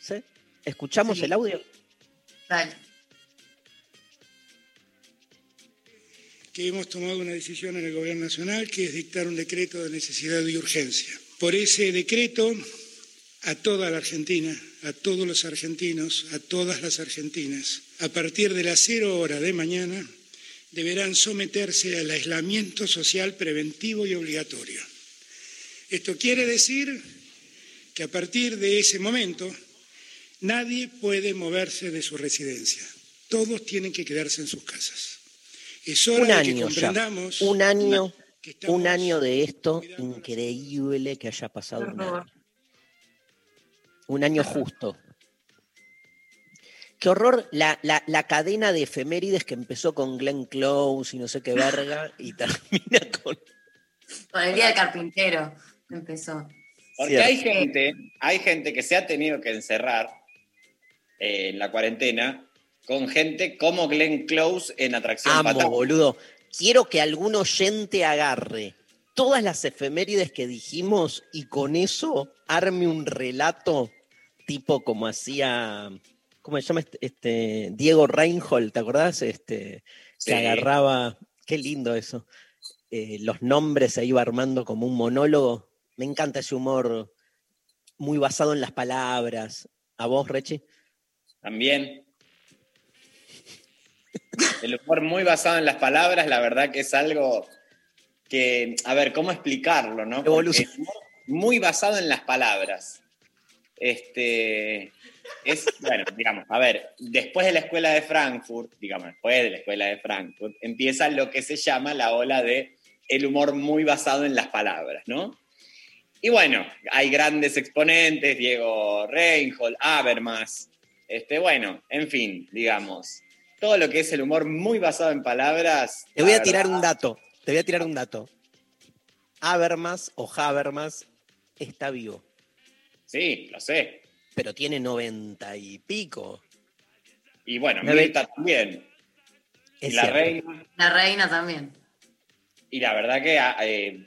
¿Sí? ¿Escuchamos
Sí.
el audio?
Que hemos tomado una decisión en el Gobierno Nacional que es dictar un decreto de necesidad y urgencia. Por ese decreto, a toda la Argentina, a todos los argentinos, a todas las argentinas, a partir de las cero hora de mañana, deberán someterse al aislamiento social preventivo y obligatorio. Esto quiere decir que a partir de ese momento nadie puede moverse de su residencia. Todos tienen que quedarse en sus casas. Es hora
Un
de que
año ya.
comprendamos
Un año,
que
un año de esto increíble que haya pasado un año. Un año justo. qué horror la, la- la cadena de efemérides que empezó con Glenn Close y no sé qué verga y termina con...
Con el día del carpintero empezó.
Porque
Cierto.
hay gente, hay gente que se ha tenido que encerrar eh, en la cuarentena con gente como Glenn Close en Atracción
Amo, boludo. Quiero que algún oyente agarre todas las efemérides que dijimos y con eso arme un relato tipo como hacía, ¿cómo se llama este? este Diego Reinhold, ¿te acordás? Este,
Sí.
que agarraba, qué lindo eso, eh, los nombres se iba armando como un monólogo. Me encanta ese humor muy basado en las palabras. ¿A vos, Rechi?
También. El humor muy basado en las palabras, la verdad que es algo que, a ver, ¿cómo explicarlo, no? Porque
Evolución.
el humor Muy basado en las palabras. Este, es, bueno, digamos, a ver, después de la escuela de Frankfurt, digamos, después de la escuela de Frankfurt, empieza lo que se llama la ola de el humor muy basado en las palabras, ¿no? Y bueno, hay grandes exponentes, Diego Reinhold, Habermas, este, bueno, en fin, digamos, todo lo que es el humor muy basado en palabras.
Te voy a tirar
verdad,
un dato. Te voy a tirar un dato. Habermas o Habermas está vivo,
Sí, lo sé.
pero tiene noventa y pico.
Y bueno, Mirta también.
Es
y la
cierto.
reina.
La reina también.
Y la verdad que, eh,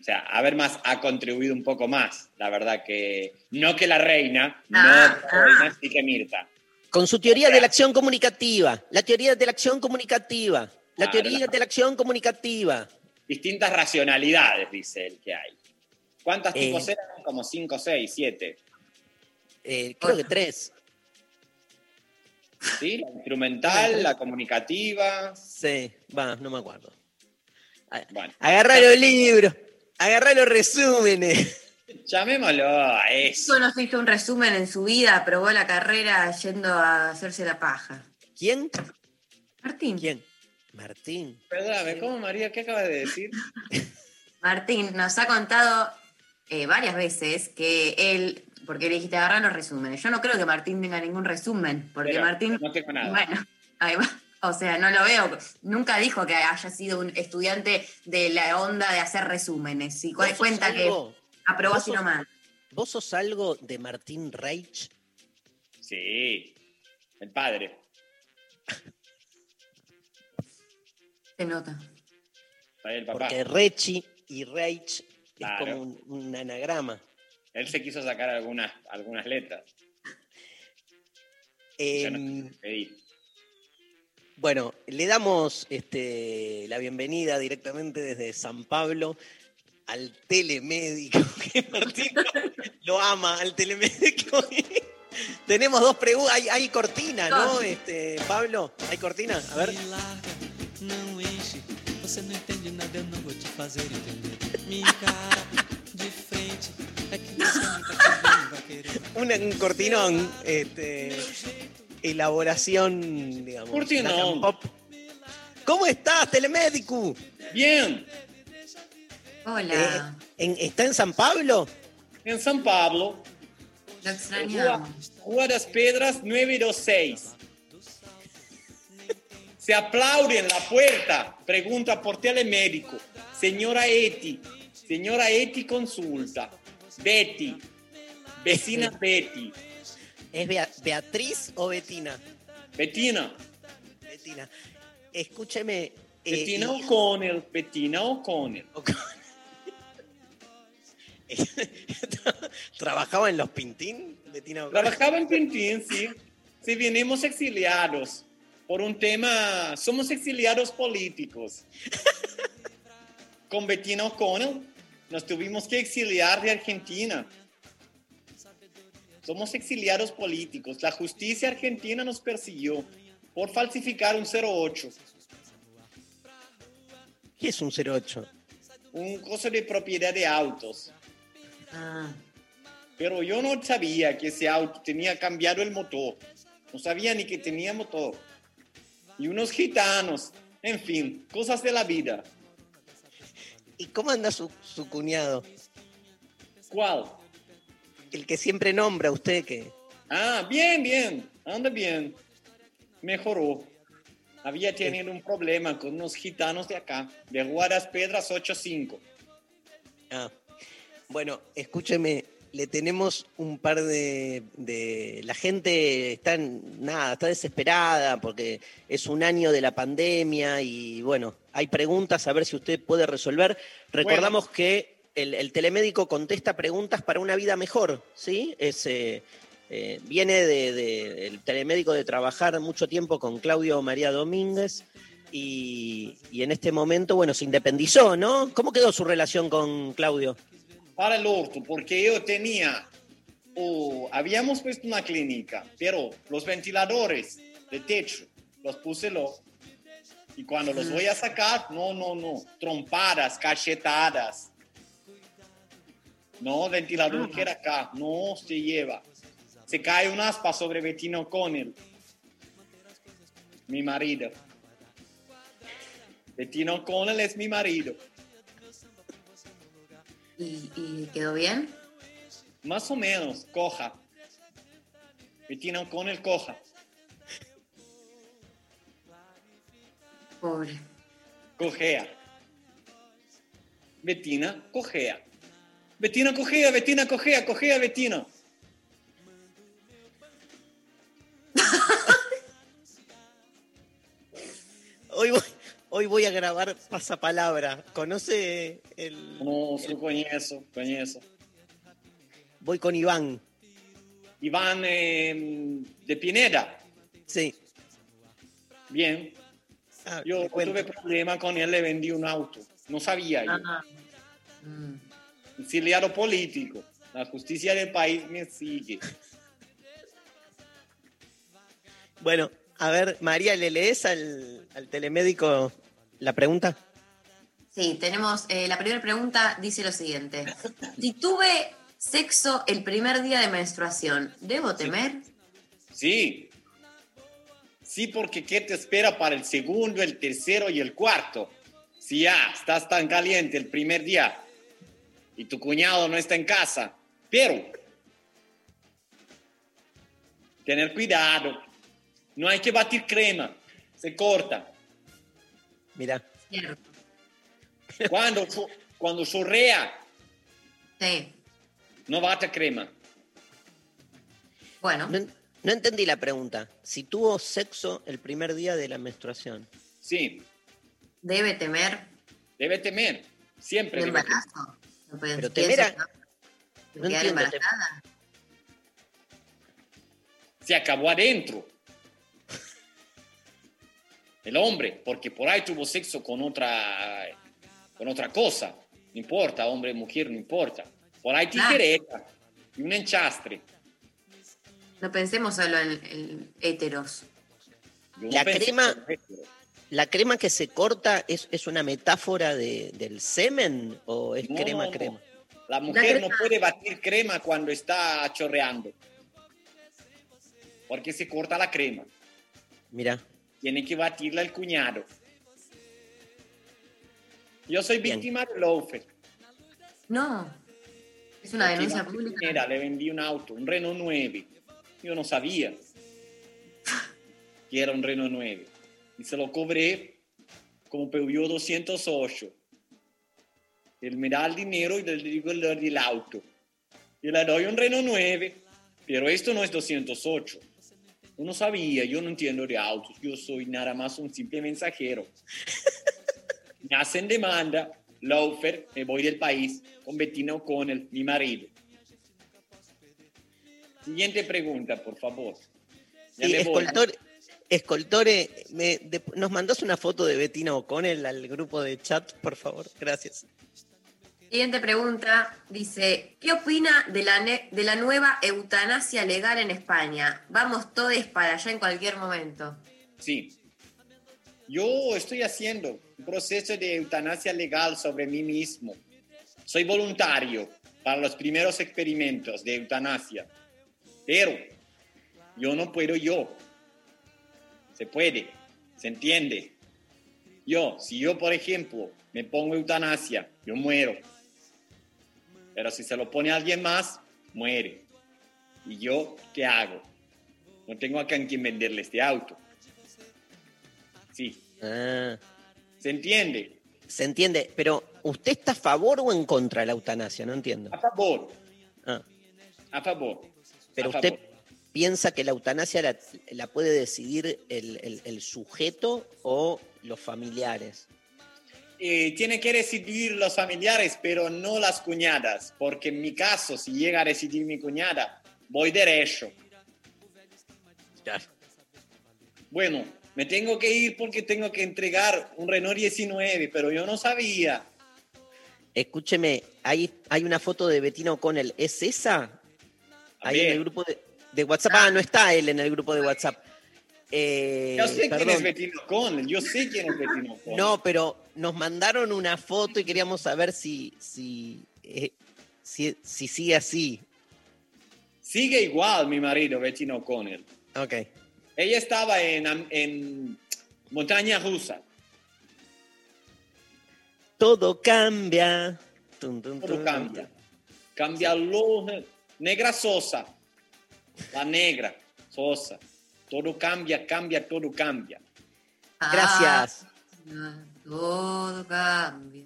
o sea, Habermas ha contribuido un poco más. La verdad que, no que la reina,
Ah,
no que la
ah.
reina, sí que Mirta.
Con su teoría de la acción comunicativa. La teoría de la acción comunicativa. La
Claro,
teoría
la-
de la acción comunicativa.
Distintas racionalidades, dice él, que hay. ¿Cuántas
Eh.
tipos eran? Como cinco, seis, siete.
Eh, creo que tres.
¿Sí? La instrumental, la comunicativa.
Sí, va, no me acuerdo.
Bueno,
los libros. Agarrá los resúmenes.
llamémoslo a eso.
Eso nos hizo un resumen en su vida, aprobó la carrera yendo a hacerse la paja.
¿Quién?
Martín.
¿Quién? Martín.
Perdóname, ¿cómo María? ¿Qué acabas de decir?
Martín nos ha contado eh, varias veces que él, porque le dijiste agarrar los resúmenes. Yo no creo que Martín tenga ningún resumen, porque
Pero
Martín,
No tengo nada.
bueno, ahí va. O sea, no lo veo. Nunca dijo que haya sido un estudiante de la onda de hacer resúmenes. Y cu-
¿Vos sos
cuenta que aprobó
sos-
nomás.
¿Vos sos algo de Martín Reich?
Sí, el padre.
Se nota.
El papá.
Porque Rechi y Reich es como un, un anagrama.
Él se quiso sacar algunas, algunas letras. Yo no.
Bueno, le damos este, la bienvenida directamente desde San Pablo al telemédico, que Martín lo ama, al telemédico. Tenemos dos preguntas, hay, hay cortina, ¿no? Este, Pablo, ¿hay cortina? A ver. Un cortinón, este, elaboración, digamos. Lacan Pop. ¿Cómo estás, telemédico?
Bien,
Hola.
¿En- ¿Está en San Pablo?
en San Pablo,
Lo
Rua,
extrañamos.
Rua das Pedras 926. Se aplaude en la puerta, pregunta por telemédico. Señora Eti, señora Eti consulta. Betty, vecina Betty.
¿Es Bea- Beatriz o Betina?
Bettina,
Betina. Escúcheme. eh,
Bettina
y-
O'Connell, Bettina O'Connell.
¿Trabajaba en los Pintín? Betina O'Connell?
Trabajaba en Pintín, sí. Sí, venimos exiliados por un tema, somos exiliados políticos. Con Bettina O'Connell nos tuvimos que exiliar de Argentina. Somos exiliados políticos. La justicia argentina nos persiguió por falsificar un 08,
¿Qué es un 08?
un cosa de propiedad de autos.
Ah,
Pero yo no sabía que ese auto tenía cambiado el motor. No sabía ni que tenía motor. Y unos gitanos. En fin, cosas de la vida.
¿Y cómo anda su, su cuñado?
¿Cuál?
El que siempre nombra usted que...
Ah, bien, bien. Anda bien. mejoró. Había tenido un problema con unos gitanos de acá, de Guaras Pedras 85.
Ah, bueno, escúcheme, le tenemos un par de, de- La gente está, nada, está desesperada porque es un año de la pandemia y bueno, hay preguntas a ver si usted puede resolver. Recordamos que el, el telemédico contesta preguntas para una vida mejor, ¿sí? Es, eh, eh, viene de, de- el telemédico de trabajar mucho tiempo con Claudio María Domínguez y, y en este momento, bueno, se independizó, ¿no? ¿Cómo quedó su relación con Claudio?
Para el orto, porque yo tenía, oh, habíamos puesto una clínica, pero los ventiladores de techo los puse lo. Y cuando los voy a sacar, no, no, no, trompadas, cachetadas. No, ventilador que era acá, no se lleva. Se cae un aspa sobre Bettino O'Connell, mi marido. Bettino O'Connell es mi marido.
¿Y, y quedó bien?
Más o menos, coja. Bettina con el coja.
Pobre.
Cojea. Bettina, cojea. Bettina, cojea, Bettina, cojea, cojea, Bettina.
Hoy voy, hoy voy a grabar pasapalabra. ¿Conoce el...?
No, sí, conozco, conozco.
Voy con Iván.
Iván eh, de Pineda.
Sí.
Bien.
Ah,
Yo tuve problema con él, le vendí un auto. No sabía yo.
Ah, mm.
Exiliado político. La justicia del país me sigue.
Bueno, a ver, María, ¿le lees al, al telemédico la pregunta?
Sí, tenemos, eh, la primera pregunta dice lo siguiente. Si tuve sexo el primer día de menstruación, ¿debo temer?
Sí. Sí, porque ¿qué te espera para el segundo, el tercero y el cuarto? Si ya estás tan caliente el primer día y tu cuñado no está en casa, pero tener cuidado, no hay que batir crema, se corta.
Mira,
Cierto.
Cuando, cuando chorrea,
Sí.
no bate crema.
Bueno,
no, no entendí la pregunta. Si tuvo sexo el primer día de la menstruación.
Sí,
debe temer
debe temer, siempre
el
debe temer.
embarazo. No puede-
Pero temer a-
que
no
quedar
entiendo, te-
embarazada.
se acabó adentro. El hombre, porque por ahí tuvo sexo con otra, con otra cosa. No importa, hombre, mujer, no importa. Por ahí
Claro.
tijereta y un enchastre.
No pensemos solo en, en héteros.
Yo no
La crema-. ¿La crema que se corta es, es una metáfora de- del semen o es
No,
crema
no, no.
crema?
La mujer no
crema-
puede batir crema cuando está chorreando. Porque se corta la crema.
Mira,
Tiene que batirla el cuñado. Yo soy
Bien.
víctima de loafer.
No. Es una
Porque
denuncia pública.
primera le vendí un auto, un Renault 9. Yo no sabía que era un Renault 9. Y se lo cobré como Peugeot 208. Él me da el dinero y le digo el del auto. Y le doy un Renault 9, pero esto no es 208. Yo no sabía, yo no entiendo de autos, yo soy nada más un simple mensajero. Me hacen demanda, Laufer, me voy del país con Bettina O'Connell, mi marido. Siguiente pregunta, por favor.
Sí,
voy.
Escoltore, me- de- ¿nos mandás una foto de Bettina O'Connell al grupo de chat, por favor? Gracias.
Siguiente pregunta dice, ¿qué opina de la, ne- de la nueva eutanasia legal en España? Vamos todos para allá en cualquier momento.
Sí. Yo estoy haciendo un proceso de eutanasia legal sobre mí mismo. Soy voluntario para los primeros experimentos de eutanasia. Pero yo no puedo yo. Se puede, se entiende. Yo, si yo, por ejemplo, me pongo eutanasia, yo muero. Pero si se lo pone alguien más, muere. ¿Y yo qué hago? No tengo a quien venderle este auto. Sí.
Ah,
¿Se entiende?
se entiende, pero ¿usted está a favor o en contra de la eutanasia? No entiendo.
A favor.
Ah,
A favor.
pero
A
usted
favor.
Piensa que la eutanasia la, la puede decidir el, el- el sujeto o los familiares.
Eh, tiene que decidir los familiares, pero no las cuñadas, porque en mi caso, si llega a decidir mi cuñada, voy derecho. Bueno, me tengo que ir porque tengo que entregar un Renault 19, pero yo no sabía.
Escúcheme, hay, hay una foto de Betina O'Connell. ¿Es esa? Ahí en el grupo de, de WhatsApp. Ah, no está él en el grupo de WhatsApp. Eh,
Yo sé quién es Bettino O'Connell, yo sé quién es Bettino O'Connell.
No, pero nos mandaron una foto y queríamos saber si, si, eh, si, si sigue así.
Sigue igual mi marido, Bettino O'Connell.
Ok.
Ella estaba en, en Montaña Rusa.
Todo cambia. Tum, tum,
Todo
tum.
cambia. Cambia lo... Negra Sosa. La negra Sosa. Todo cambia, cambia, todo cambia.
Gracias.
Ah, todo cambia.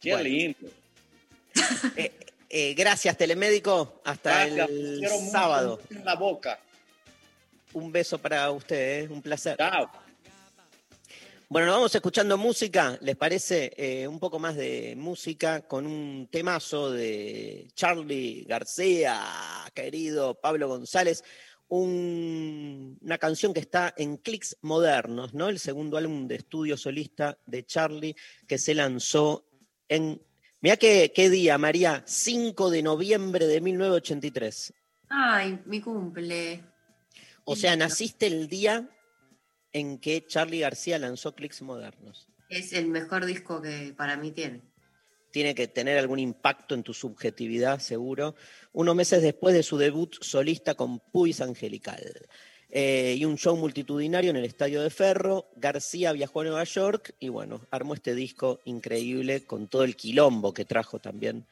Qué
Bueno.
lindo.
Eh, gracias, telemédico. Hasta
Gracias.
el sábado.
en la boca.
Un beso para ustedes, un placer.
Chao.
Bueno, nos vamos escuchando música, ¿les parece? Eh, un poco más de música con un temazo de Charlie García, querido Pablo González, un- una canción que está en Clicks Modernos, ¿no? El segundo álbum de estudio solista de Charlie que se lanzó en... Mira qué, qué día, María, 5 de noviembre de 1983.
Ay, mi cumple.
O sea, naciste el día en que Charlie García lanzó Clicks Modernos.
Es el mejor disco que para mí tiene.
tiene que tener algún impacto en tu subjetividad, seguro. Unos meses después de su debut solista con Puis Angelical. Eh, y un show multitudinario en el Estadio de Ferro. García viajó a Nueva York y bueno, armó este disco increíble con todo el quilombo que trajo también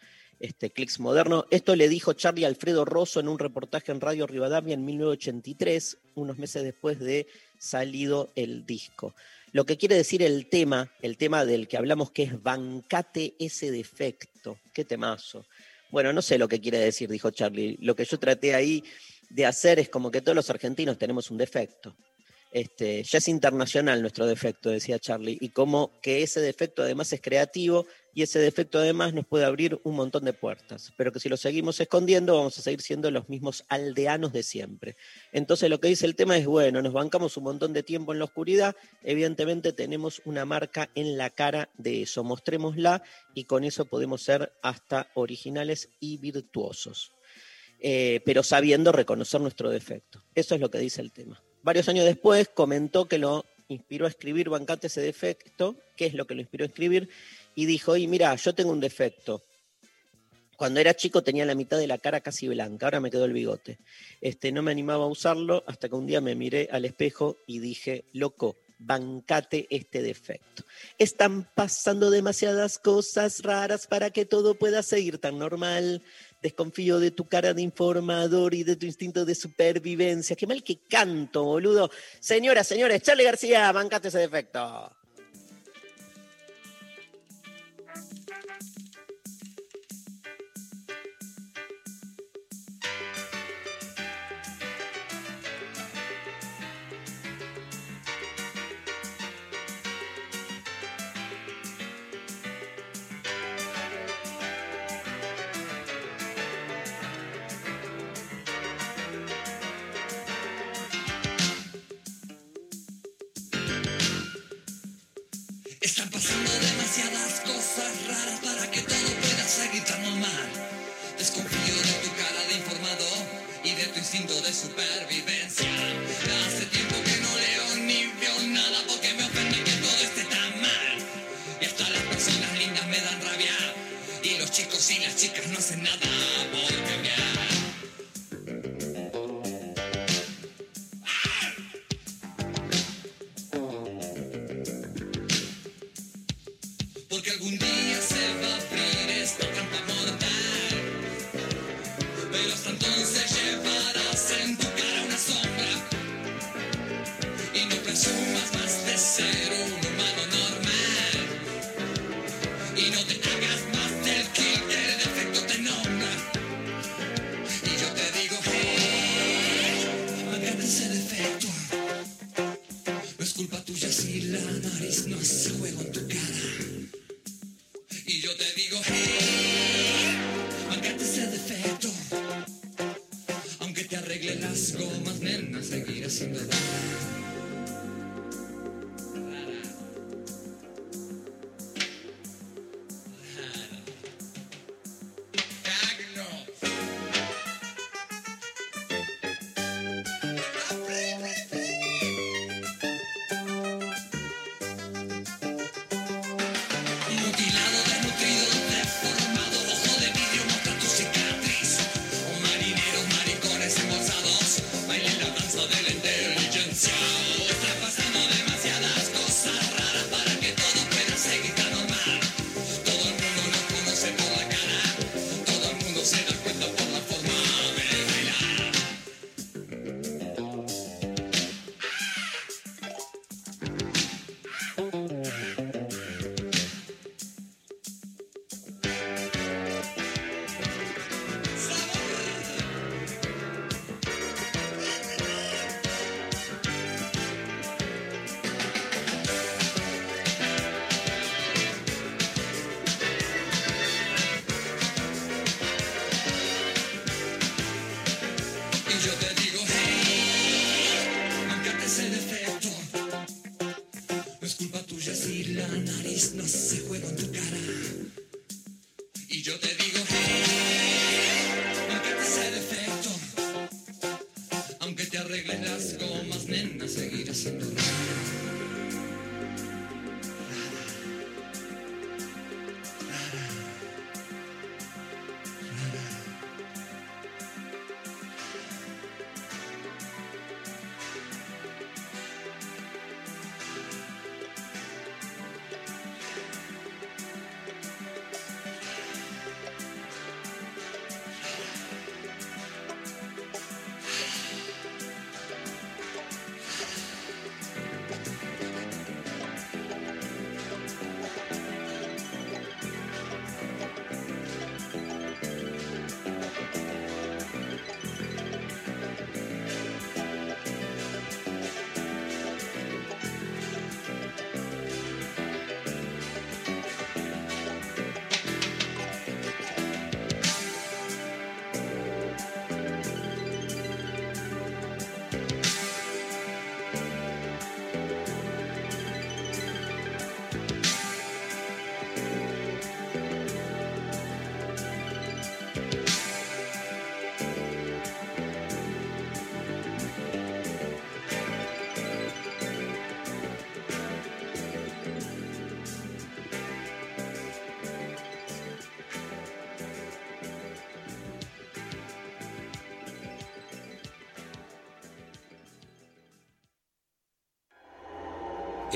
este Clicks Moderno. Esto le dijo Charlie Alfredo Rosso en un reportaje en Radio Rivadavia en 1983, unos meses después de salido el disco. Lo que quiere decir el tema, el tema del que hablamos que es bancate ese defecto. Qué temazo. Bueno, no sé lo que quiere decir, dijo Charlie. Lo que yo traté ahí de hacer es como que todos los argentinos tenemos un defecto. Este, ya es internacional nuestro defecto, decía Charlie, y como que ese defecto además es creativo y ese defecto además nos puede abrir un montón de puertas, pero que si lo seguimos escondiendo vamos a seguir siendo los mismos aldeanos de siempre. Entonces lo que dice el tema es, bueno, nos bancamos un montón de tiempo en la oscuridad, evidentemente tenemos una marca en la cara de eso, mostrémosla y con eso podemos ser hasta originales y virtuosos. Eh, pero sabiendo reconocer nuestro defecto. Eso es lo que dice el tema. Varios años después comentó que lo inspiró a escribir Bancate ese defecto, qué es lo que lo inspiró a escribir, y dijo, y mira, yo tengo un defecto. Cuando era chico tenía la mitad de la cara casi blanca, ahora me quedó el bigote. Este, no me animaba a usarlo hasta que un día me miré al espejo y dije, loco, bancate este defecto. Están pasando demasiadas cosas raras para que todo pueda seguir tan normal. Desconfío de tu cara de informador y de tu instinto de supervivencia. Qué mal que canto, boludo. Señoras, señores, Charlie García, bancate ese defecto.
Instinto de supervivencia. listen to that.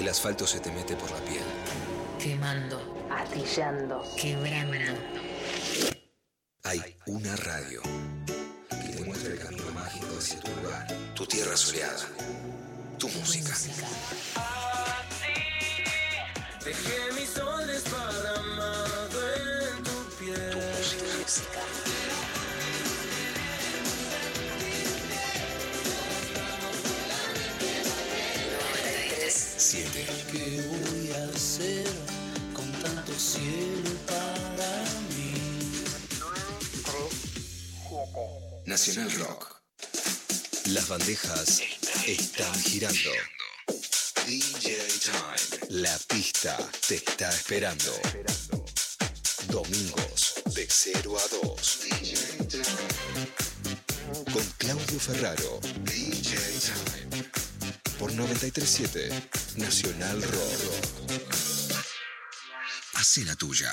El
asfalto se te mete por la piel.
Quemando, astillando, quebrando.
7.
¿Qué voy a hacer con tanto cielo para mí?
3, Nacional Rock. Las bandejas están girando. DJ Time. La pista te está esperando. Domingos de 0 a 2. DJ Time. Con Claudio Ferraro. DJ Time por 937 Nacional Rock. Hacé la tuya.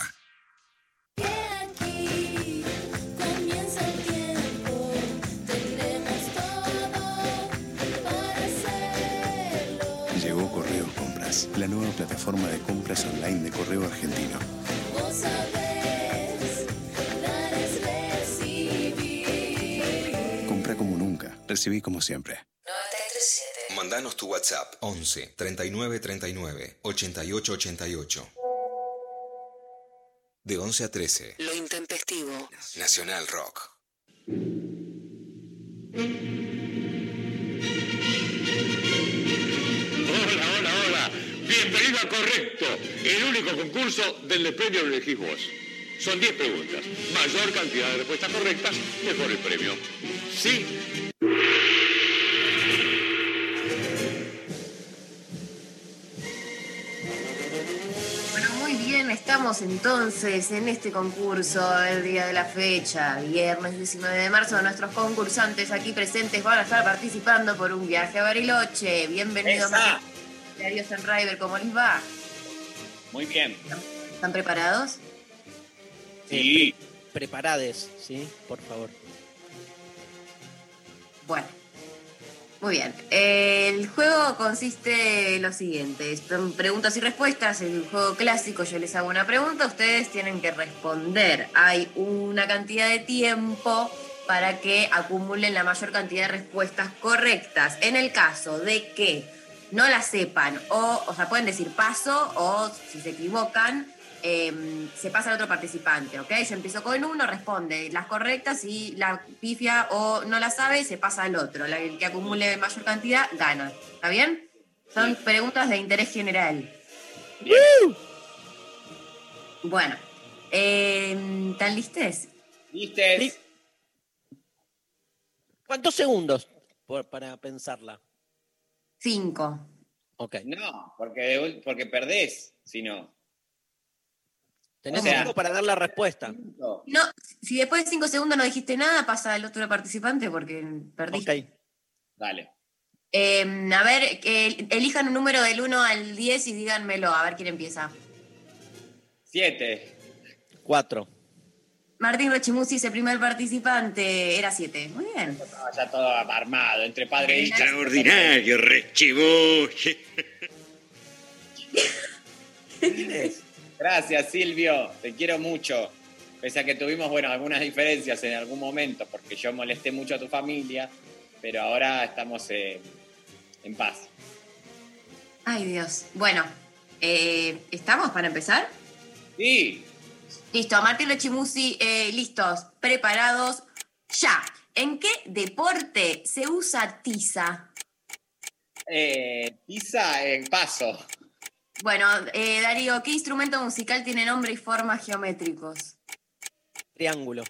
Llegó Correos Compras, la nueva plataforma de compras online de Correo Argentino.
Vos sabés, dar es.
Compra como nunca, recibí como siempre.
Mandanos tu WhatsApp 11 39 39 88 88. De 11 a 13.
Lo intempestivo.
Nacional Rock.
Hola, hola, hola. Bienvenidos Escriba correcto. El único concurso del premio lo elegís vos. Son 10 preguntas. Mayor cantidad de respuestas correctas, mejor el premio. Sí.
Estamos entonces en este concurso, el día de la fecha, viernes 19 de marzo. Nuestros concursantes aquí presentes van a estar participando por un viaje a Bariloche. Bienvenidos a Darío River, ¿cómo les va?
Muy bien.
¿Están preparados?
Sí.
Preparades, ¿sí? Por favor.
Bueno, muy bien. El juego consiste en lo siguiente: preguntas y respuestas. El juego clásico, yo les hago una pregunta, ustedes tienen que responder. Hay una cantidad de tiempo para que acumulen la mayor cantidad de respuestas correctas. En el caso de que no la sepan, o, o sea, pueden decir paso, o si se equivocan, em, se pasa al otro participante, ¿ok? Yo empiezo con uno, responde las correctas y la pifia o no la sabe, se pasa al otro. La- el que acumule mayor cantidad gana. ¿Está bien? Son preguntas de interés general. Bueno, em, ¿están listes?
¿Viste?
¿Cuántos segundos por- para pensarla?
Cinco.
Ok.
No, porque, porque perdés, si no.
Tenés
O sea-
tiempo para dar la respuesta.
No, si después de cinco segundos no dijiste nada, pasa al otro participante porque perdiste.
Ok.
Dale.
Em, a ver, elijan un número del 1 al 10 y díganmelo, a ver quién empieza.
Siete.
Cuatro.
Martín Rochimusi es el primer participante, era 7. Muy bien.
Estaba ya todo armado, entre padre e hija.
Extraordinario, rechibuche.
Gracias, Silvio. Te quiero mucho. Pese a que tuvimos, bueno, algunas diferencias en algún momento, porque yo molesté mucho a tu familia, pero ahora estamos eh, en paz.
Ay, Dios. Bueno, eh, ¿estamos para empezar?
Sí.
Listo, Martín Rochimusi, eh, listos, preparados, ya. ¿En qué deporte se usa tiza?
Eh, Pisa, eh, paso.
Bueno, eh, Darío, ¿qué instrumento musical tiene nombre y forma geométricos?
Triángulo.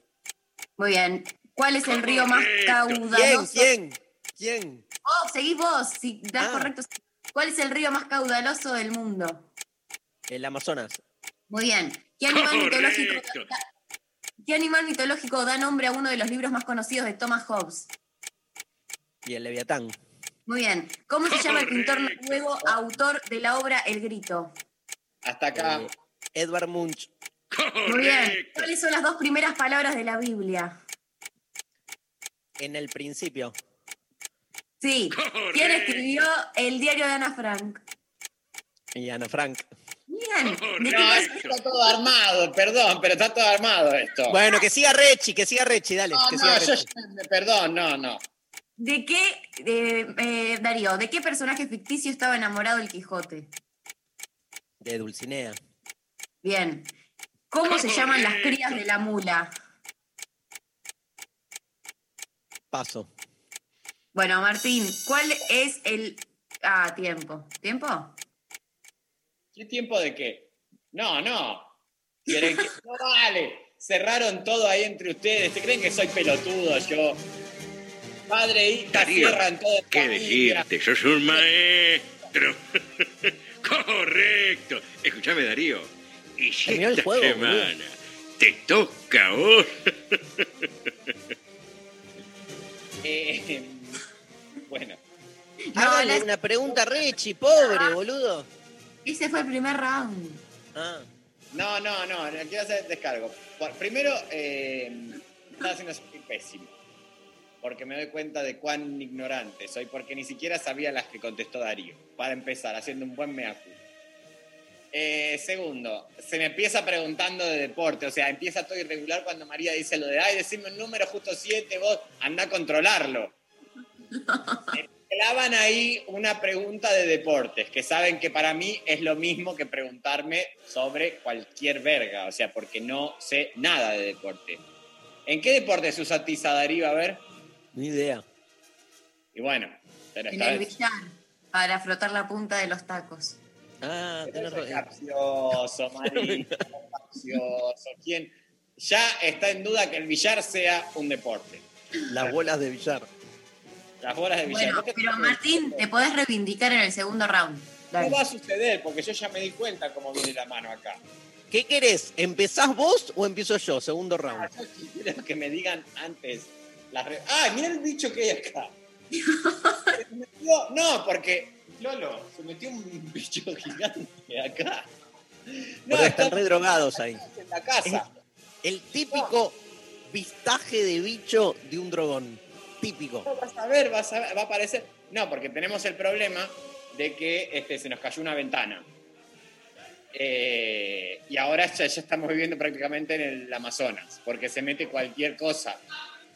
Muy bien. ¿Cuál es el río más
¿Quién?
caudaloso?
¿Quién? ¿Quién?
Oh, seguís vos, si das
Ah.
correcto. ¿Cuál es el río más caudaloso del mundo?
El Amazonas.
Muy bien. ¿Qué animal mitológico da, ¿Qué animal mitológico da nombre a uno de los libros más conocidos de Thomas Hobbes?
Y el Leviatán.
Muy bien. ¿Cómo se llama el pintor noruego autor de la obra El Grito?
Hasta acá.
Eh, Edvard Munch.
Muy bien. ¿Cuáles son las dos primeras palabras de la Biblia?
En el principio.
Sí. ¿Quién escribió el diario de Ana Frank?
Y Ana Frank.
Bien. ¿De qué,
No, esto está todo armado, perdón, pero está todo armado esto.
Bueno, que siga Rechi, que siga Rechi, dale.
no,
que
no,
siga
yo- perdón, no, no.
¿De qué, eh, eh, Darío, de qué personaje ficticio estaba enamorado el Quijote?
De Dulcinea.
Bien. ¿Cómo se llaman las crías de la mula?
Paso.
Bueno, Martín, ¿cuál es el... Ah, tiempo. ¿Tiempo?
¿Qué tiempo de qué? No, no. ¿Quieren que- No vale. Cerraron todo ahí entre ustedes. ¿Te creen que soy pelotudo yo? Padre e
Darío,
cierran todo
¿Qué decirte? Sos un maestro. Correcto. Escúchame, Darío. Y si
Terminó el
esta
juego,
semana te toca a vos.
Eh, bueno.
Hágale
la-
una pregunta a Rechi, pobre, boludo.
Ese fue el primer round.
Ah,
No, no, no, no quiero hacer descargo. Por- primero, eh, estaba haciendo sentir pésimo. Porque me doy cuenta de cuán ignorante soy, porque ni siquiera sabía las que contestó Darío. Para empezar, haciendo un buen meacu. Eh, segundo, se me empieza preguntando de deporte, o sea, empieza todo irregular cuando María dice lo de, ay, decime un número justo 7, vos anda a controlarlo. Me clavan ahí una pregunta de deportes, que saben que para mí es lo mismo que preguntarme sobre cualquier verga, o sea, porque no sé nada de deporte. ¿En qué deporte se usa tiza, Darío? A ver.
Ni idea.
Y bueno, pero
En el
vez...
billar, para frotar la punta de los tacos.
Ah, tenés
Eso es
razón.
capcioso, capcioso. ¿Quién? Ya está en duda que el billar sea un deporte.
Las bolas de billar.
Las bolas de billar.
Bueno,
¿No te-
pero Martín, te podés reivindicar en el segundo round. Dale.
No va a suceder porque yo ya me di cuenta cómo viene la mano acá.
¿Qué querés? ¿Empezás vos o empiezo yo? Segundo round.
Quiero que me digan antes. Las re- ¡Ah! Mira el bicho que hay acá. Se metió- No, porque. Lolo, se metió un bicho gigante acá. No,
Porque están
está
re drogados ahí.
en la casa.
El típico vistaje de bicho de un drogón. Típico.
No, vas a ver, vas a ver, va a aparecer. No, porque tenemos el problema de que este, se nos cayó una ventana. Eh, y ahora ya, ya estamos viviendo prácticamente en el Amazonas, porque se mete cualquier cosa.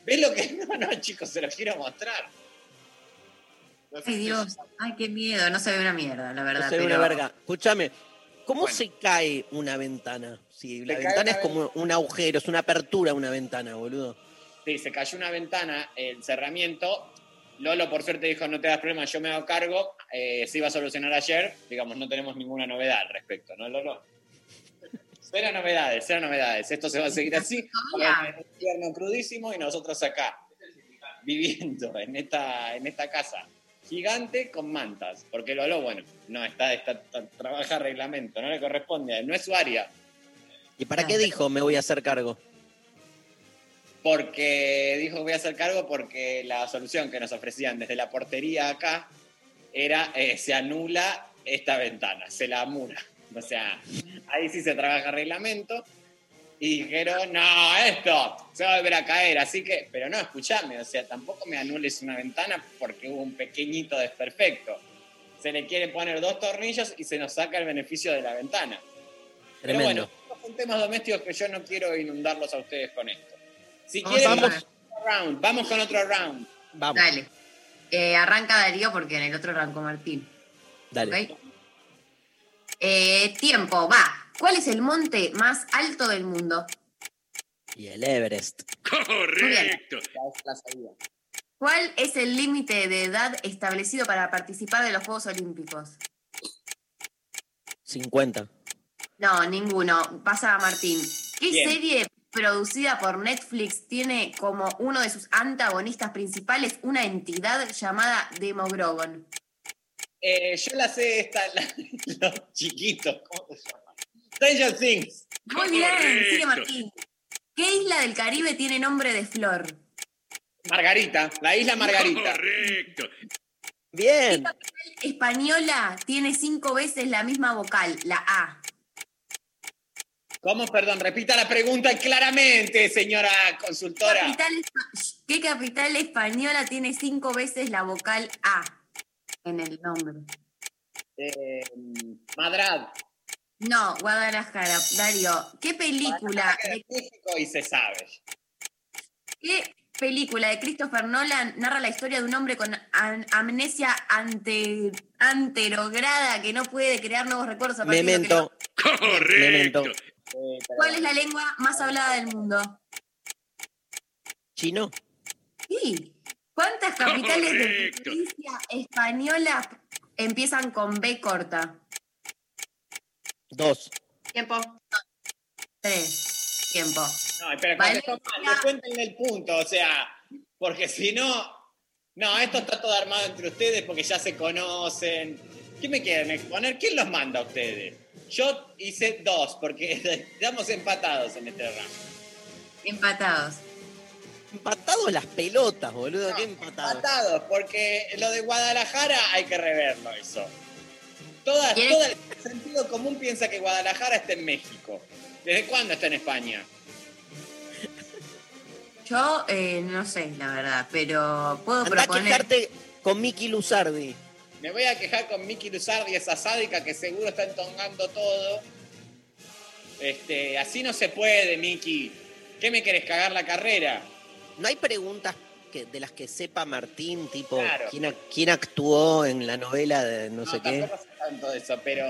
¿Ves lo que.? No, no, chicos, se los quiero mostrar.
Ay, Dios. Ay, qué miedo. No se ve una mierda, la verdad.
No se ve
pero...
una verga. Escúchame, ¿cómo
Bueno.
se cae una ventana? Si la
cae
ventana es como un agujero, es una apertura una ventana, boludo.
Sí, se cayó una ventana, el cerramiento. Lolo, por suerte, dijo: No te das problema, yo me hago cargo. Eh, se iba a solucionar ayer. Digamos, no tenemos ninguna novedad al respecto, ¿no, Lolo? Cero novedades, cero novedades. Esto se va a seguir así. Un invierno crudísimo y nosotros acá, viviendo en esta, en esta casa gigante con mantas. Porque Lolo, bueno, no, está, está, está- trabaja reglamento, no le corresponde, no es su área.
¿Y para qué dijo me voy a hacer cargo?
Porque dijo voy a hacer cargo porque la solución que nos ofrecían desde la portería acá era eh, se anula esta ventana, se la amula. O sea, ahí sí se trabaja reglamento. Y dijeron, no, esto se va a volver a caer, así que, pero no, escúchame, o sea, tampoco me anules una ventana porque hubo un pequeñito desperfecto. Se le quieren poner dos tornillos y se nos saca el beneficio de la ventana. Pero bueno, estos son temas domésticos que yo no quiero inundarlos a ustedes con esto. Si
Vamos
quieren, vamos, otro round, vamos con otro round.
Vamos,
Dale. Eh, arranca Darío porque en el otro arrancó Martín.
dale.
Eh, tiempo, va. ¿Cuál es el monte más alto del mundo?
Y el Everest.
Correcto.
¿Cuál es el límite de edad establecido para participar de los Juegos Olímpicos?
50.
No, ninguno. Pasa a Martín. ¿Qué
Bien.
serie producida por Netflix tiene como uno de sus antagonistas principales una entidad llamada Demogorgon?
Eh, yo la sé, esta, la- los chiquitos, ¿cómo se llama? Stranger Things.
Muy bien, sigue. Martín. ¿Qué isla del Caribe tiene nombre de flor?
Margarita, la isla Margarita.
Correcto.
Bien.
Española tiene cinco veces la misma vocal, la A.
¿Cómo? Perdón, repita la pregunta claramente, señora consultora.
Capital ¿Qué capital española tiene cinco veces la vocal A en el nombre?
Eh, Madrid.
No, Guadalajara. Darío, ¿qué película,
de
de,
México y se sabe.
qué película de Christopher Nolan narra la historia de un hombre con am- amnesia ante, anterograda que no puede crear nuevos recuerdos a partir de lo
Memento.
Correcto.
Memento.
Eh,
¿Cuál es la lengua más hablada del mundo?
¿Chino?
Sí. ¿Cuántas capitales de provincia española empiezan con B corta?
Dos.
Tiempo. Tres. Tiempo.
No, espera,
Vale.
contestó mal, descuéntenle el punto, o sea, porque si no. No, esto está todo armado entre ustedes porque ya se conocen. ¿Qué me quieren exponer? ¿Quién los manda a ustedes? Yo hice dos porque estamos empatados en este round.
Empatados.
Empatados las pelotas, boludo. ¿Qué empatados?
Empatados, porque lo de Guadalajara hay que reverlo eso. Toda,
¿Quiere-
todo el sentido común piensa que Guadalajara está en México. ¿Desde cuándo está en España?
Yo eh, no sé, la verdad, pero puedo
Andá a
proponer.
quejarte con Miki Luzardi.
Me voy a quejar con Miki Luzardi, esa sádica que seguro está entongando todo. Este, así no se puede, Miki. ¿Qué me querés cagar la carrera?
¿No hay preguntas que, de las que sepa Martín, tipo,
Claro.
¿quién, ac- quién actuó en la novela de no, sé qué?
sé tanto de eso, pero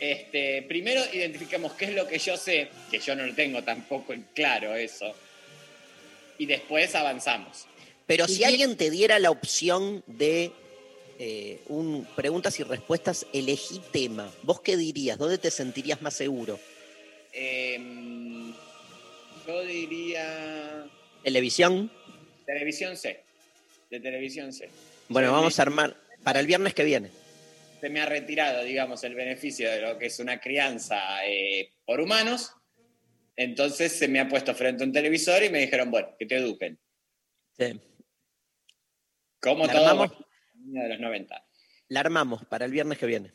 este, primero identifiquemos qué es lo que yo sé, que yo no lo tengo tampoco en claro eso. Y después avanzamos.
Pero
¿Y
si alguien te diera la opción de eh, un preguntas y respuestas, elegí tema. ¿Vos qué dirías? ¿Dónde te sentirías más seguro?
Em, yo diría.
¿Televisión?
Televisión C. De televisión C.
Bueno, vamos
me-
a armar para el viernes que viene.
Se me ha retirado, digamos, el beneficio de lo que es una crianza eh, por humanos. Entonces se me ha puesto frente a un televisor y me dijeron, bueno, que te eduquen.
Sí.
Como
¿La
todo
armamos?
de los 90.
La armamos para el viernes que viene.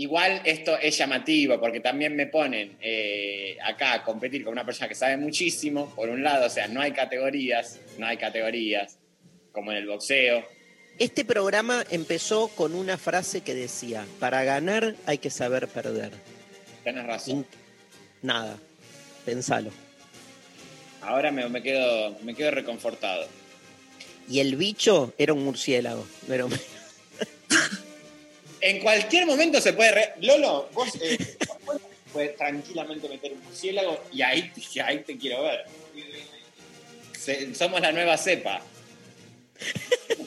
Igual esto es llamativo porque también me ponen eh, acá a competir con una persona que sabe muchísimo, por un lado, o sea, no hay categorías, no hay categorías, como en el boxeo.
Este programa empezó con una frase que decía, para ganar hay que saber perder.
Tenés razón.
Nada, pensalo.
Ahora me, me quedo, me quedo reconfortado.
Y el bicho era un murciélago. un-
En cualquier momento se puede... re- Lolo, vos eh, puedes tranquilamente meter un murciélago y ahí, te- ahí te quiero ver. Se- somos la nueva cepa.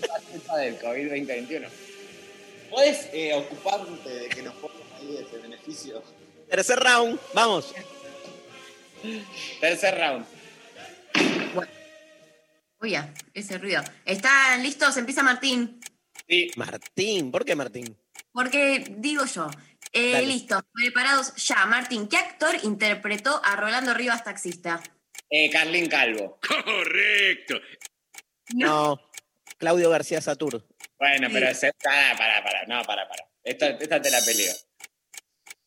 La cepa del COVID-2021. ¿Puedes eh, ocuparte de que nos pongan ahí ese beneficio?
Tercer round, vamos.
Tercer round.
Uy, ese ruido. ¿Están listos? Empieza Martín.
Martín, ¿por qué Martín?
Porque digo yo. Eh,
Dale.
listos, preparados ya. Martín, ¿qué actor interpretó a Rolando Rivas taxista?
Eh, Carlín Calvo.
Correcto.
No. Claudio García Satur.
Bueno, pero ese, pará, pará, pará, no, pará, pará. Esta, esta te la peleo.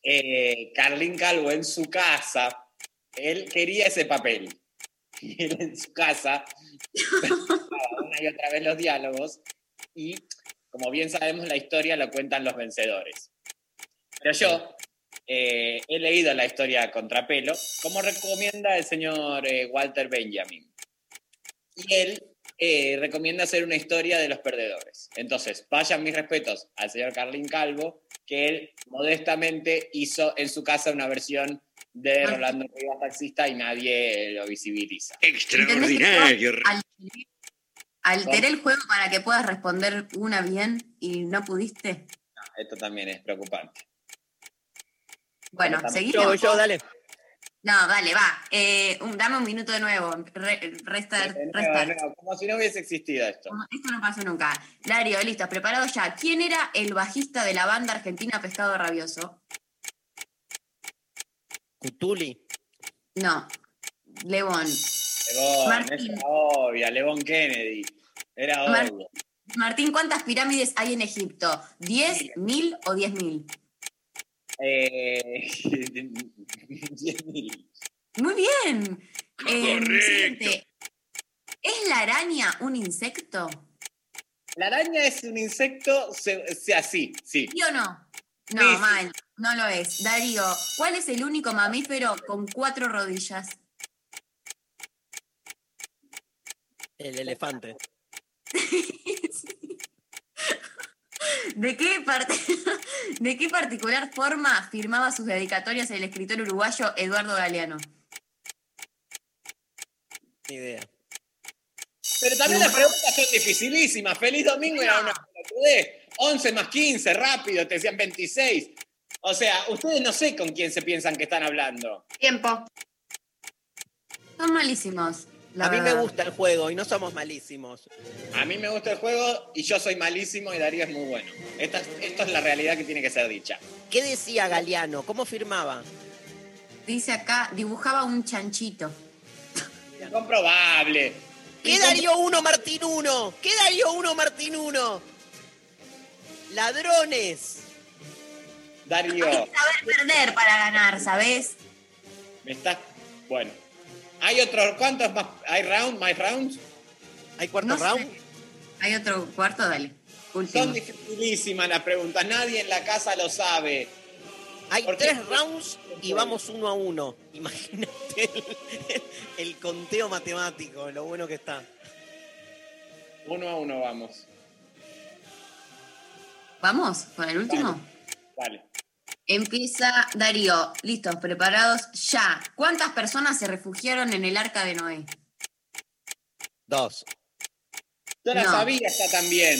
Eh, Carlín Calvo en su casa, él quería ese papel. Y él en su casa una y otra vez los diálogos y, como bien sabemos, la historia lo cuentan los vencedores. Pero yo eh, he leído la historia a contrapelo, como recomienda el señor eh, Walter Benjamin. Y él eh, recomienda hacer una historia de los perdedores. Entonces, vayan mis respetos al señor Carlín Calvo, que él modestamente hizo en su casa una versión de Rolando Rivas Taxista y nadie lo visibiliza.
Extraordinario.
Alteré, alteré el juego para que puedas responder una bien y no pudiste.
Esto también es preocupante.
Bueno,
Yo,
seguimos.
yo, dale.
No, dale, va. Eh, un- dame un minuto de nuevo. Re- resta-
De nuevo,
resta-
de nuevo, como si no hubiese existido esto.
Esto no pasó nunca. Dario, listos, preparados ya. ¿Quién era el bajista de la banda argentina Pescado Rabioso?
Cutuli.
No, Levón. Martín.
esa era obvia, Lebón Kennedy. Era obvio.
Martín, ¿cuántas pirámides hay en Egipto? ¿10, mil o diez mil?
Eh, 10.000.
Muy bien. Eh,
Correcto.
siguiente. ¿Es la araña un insecto?
La araña es un insecto, así, sí.
¿Sí o no? No,
Sí, sí.
mal. No lo es. Darío, ¿cuál es el único mamífero con cuatro rodillas?
El elefante.
¿De qué, parte- ¿De qué particular forma firmaba sus dedicatorias el escritor uruguayo Eduardo Galeano?
Ni idea.
Pero también las preguntas son dificilísimas. Feliz domingo era una pelotudez. 11 más 15, rápido, te decían 26. O sea, ustedes no sé con quién se piensan que están hablando.
Tiempo. Son malísimos. La
a mí me gusta el juego y no somos malísimos.
A mí me gusta el juego y yo soy malísimo y Darío es muy bueno. Esta, esto es la realidad que tiene que ser dicha.
¿Qué decía Galeano? ¿Cómo firmaba?
Dice acá, dibujaba un chanchito.
Incomprobable.
¿Qué Darío 1, Martín 1? ¿Qué Darío 1, Martín 1? Ladrones.
Darío,
Hay que saber perder para ganar, ¿sabes?
me estás. Bueno. ¿Hay otros? ¿Cuántos más? ¿Hay round? ¿Más rounds?
¿Hay cuarto
No sé.
round?
Hay otro cuarto, dale. Último.
Son dificilísimas las preguntas. Nadie en la casa lo sabe.
Hay
Porque-
tres rounds y vamos uno a uno. Imagínate el, el conteo matemático, lo bueno que está.
Uno a uno vamos.
¿Vamos con el último?
Vale.
Empieza Darío. Listos, preparados ya. ¿Cuántas personas se refugiaron en el arca de Noé?
Dos.
Yo la
No.
sabía esta también.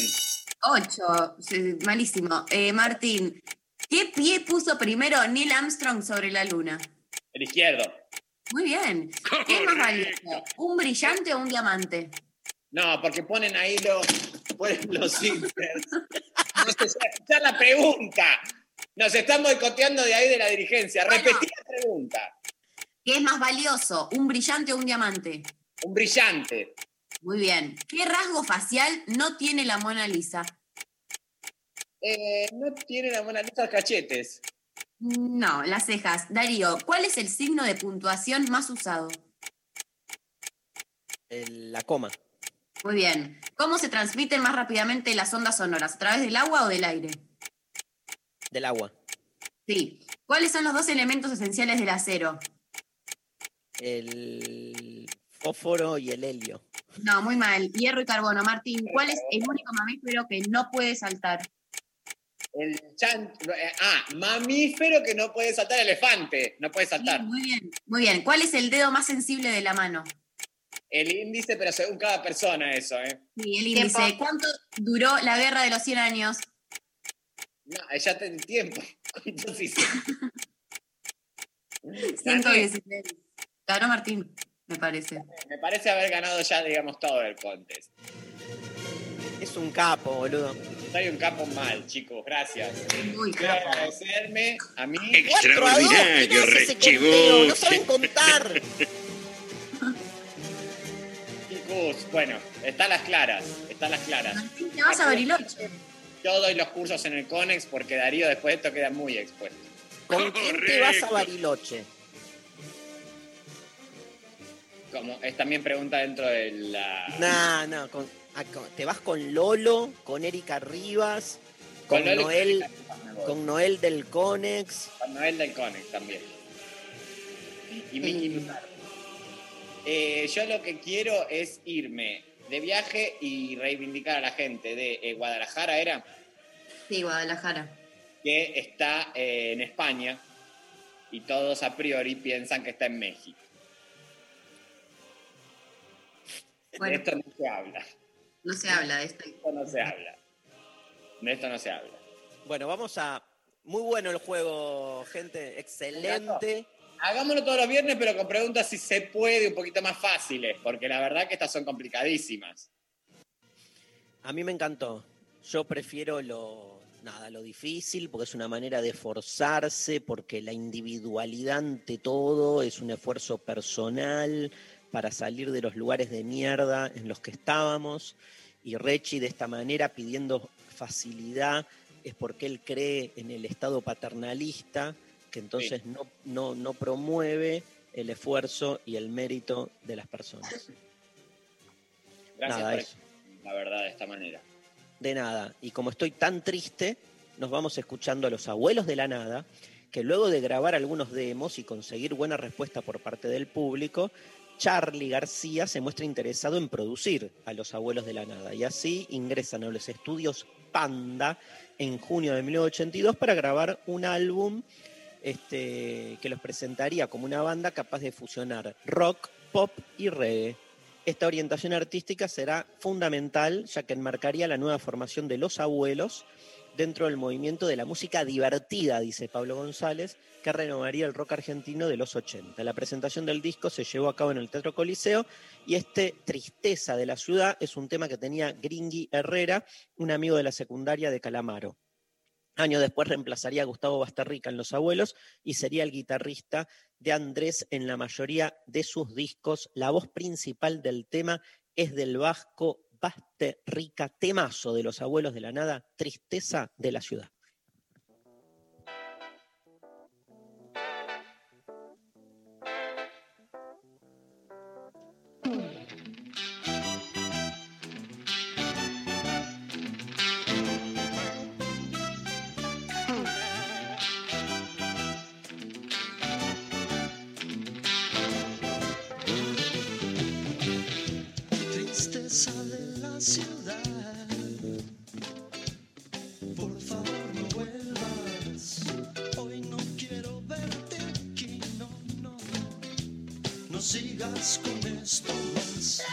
Ocho, sí, malísimo. Eh, Martín, ¿qué pie puso primero Neil Armstrong sobre la luna?
El izquierdo.
Muy bien. ¿Qué es más valioso? ¿Un brillante o un diamante?
No, porque ponen ahí los, ponen los. No escuchar la pregunta. Nos están boicoteando de ahí de la dirigencia. Repetí la pregunta.
¿Qué es más valioso? ¿Un brillante o un diamante?
Un brillante.
Muy bien. ¿Qué rasgo facial no tiene la Mona Lisa?
Eh, no tiene la buena lista de cachetes.
No, las cejas. Darío, ¿cuál es el signo de puntuación más usado?
El- la coma.
Muy bien. ¿Cómo se transmiten más rápidamente las ondas sonoras? ¿A través del agua o del aire?
Del agua.
Sí. ¿Cuáles son los dos elementos esenciales del acero?
El fósforo y el helio.
No, muy mal. Hierro y carbono. Martín, ¿cuál es el único mamífero que no puede saltar?
El chan... eh, Ah, mamífero que no puede saltar, elefante. No puede saltar.
Muy bien. Muy bien. ¿Cuál es el dedo más sensible de la mano?
El índice, pero según cada persona eso, ¿eh?
Sí, el índice. ¿Cuánto duró la guerra de los 100 años?
No, ya te tiempo. ¿Cuántos hice?
116. Ganó Martín, me parece.
Me parece haber ganado ya, digamos, todo el contest.
Es un capo, boludo.
Soy un capo mal, chicos. Gracias.
Muy
Quiero agradecerme a mí.
Extraordinario,
conteo, no saben contar.
Chicos, bueno, están las claras. Están las claras.
Te vas a Bariloche.
Yo doy los cursos en el CONEX porque Darío después de esto queda muy expuesto.
¿Con quién te vas a Bariloche?
Como es también pregunta dentro de la.
No, no, con- a- con- te vas con Lolo, con Erika Rivas, con,
Con Lolo y con
Noel,
Rivas
con Noel del Conex.
Con Noel del Conex también. Y Miki Luzardo. Eh, yo lo que quiero es irme de viaje y reivindicar a la gente de eh, Guadalajara, ¿era?
Sí, Guadalajara.
Que está eh, en España y todos a priori piensan que está en México.
Bueno.
De esto no se habla.
No se habla de esto.
De esto no se habla. De esto no se habla.
Bueno, vamos a. Muy bueno el juego, gente. Excelente.
Hagámoslo todos los viernes, pero con preguntas si se puede, un poquito más fáciles, porque la verdad que estas son complicadísimas.
A mí me encantó. Yo prefiero lo, nada, lo difícil, porque es una manera de forzarse, porque la individualidad ante todo es un esfuerzo personal para salir de los lugares de mierda en los que estábamos. Y Rechi de esta manera pidiendo facilidad es porque él cree en el Estado paternalista, que entonces no, no, no promueve el esfuerzo y el mérito de las personas.
Gracias
Nada,
por
eso.
la verdad de esta manera.
De nada. Y como estoy tan triste, nos vamos escuchando a los abuelos de la nada, que luego de grabar algunos demos y conseguir buena respuesta por parte del público, Charlie García se muestra interesado en producir a los abuelos de la nada. Y así ingresan a los estudios Panda en junio de 1982 para grabar un álbum este, que los presentaría como una banda capaz de fusionar rock, pop y reggae. Esta orientación artística será fundamental ya que enmarcaría la nueva formación de los abuelos dentro del movimiento de la música divertida, dice Pablo González, que renovaría el rock argentino de los 80. La presentación del disco se llevó a cabo en el Teatro Coliseo y este Tristeza de la Ciudad es un tema que tenía Gringui Herrera, un amigo de la secundaria de Calamaro. Años después reemplazaría a Gustavo Basterrica en Los Abuelos y sería el guitarrista de Andrés en la mayoría de sus discos. La voz principal del tema es del vasco Basterrica, temazo de Los Abuelos de la Nada, Tristeza de la Ciudad.
Ciudad. Por favor no vuelvas. Hoy no quiero verte aquí, no, no, no. Sigas con esto más.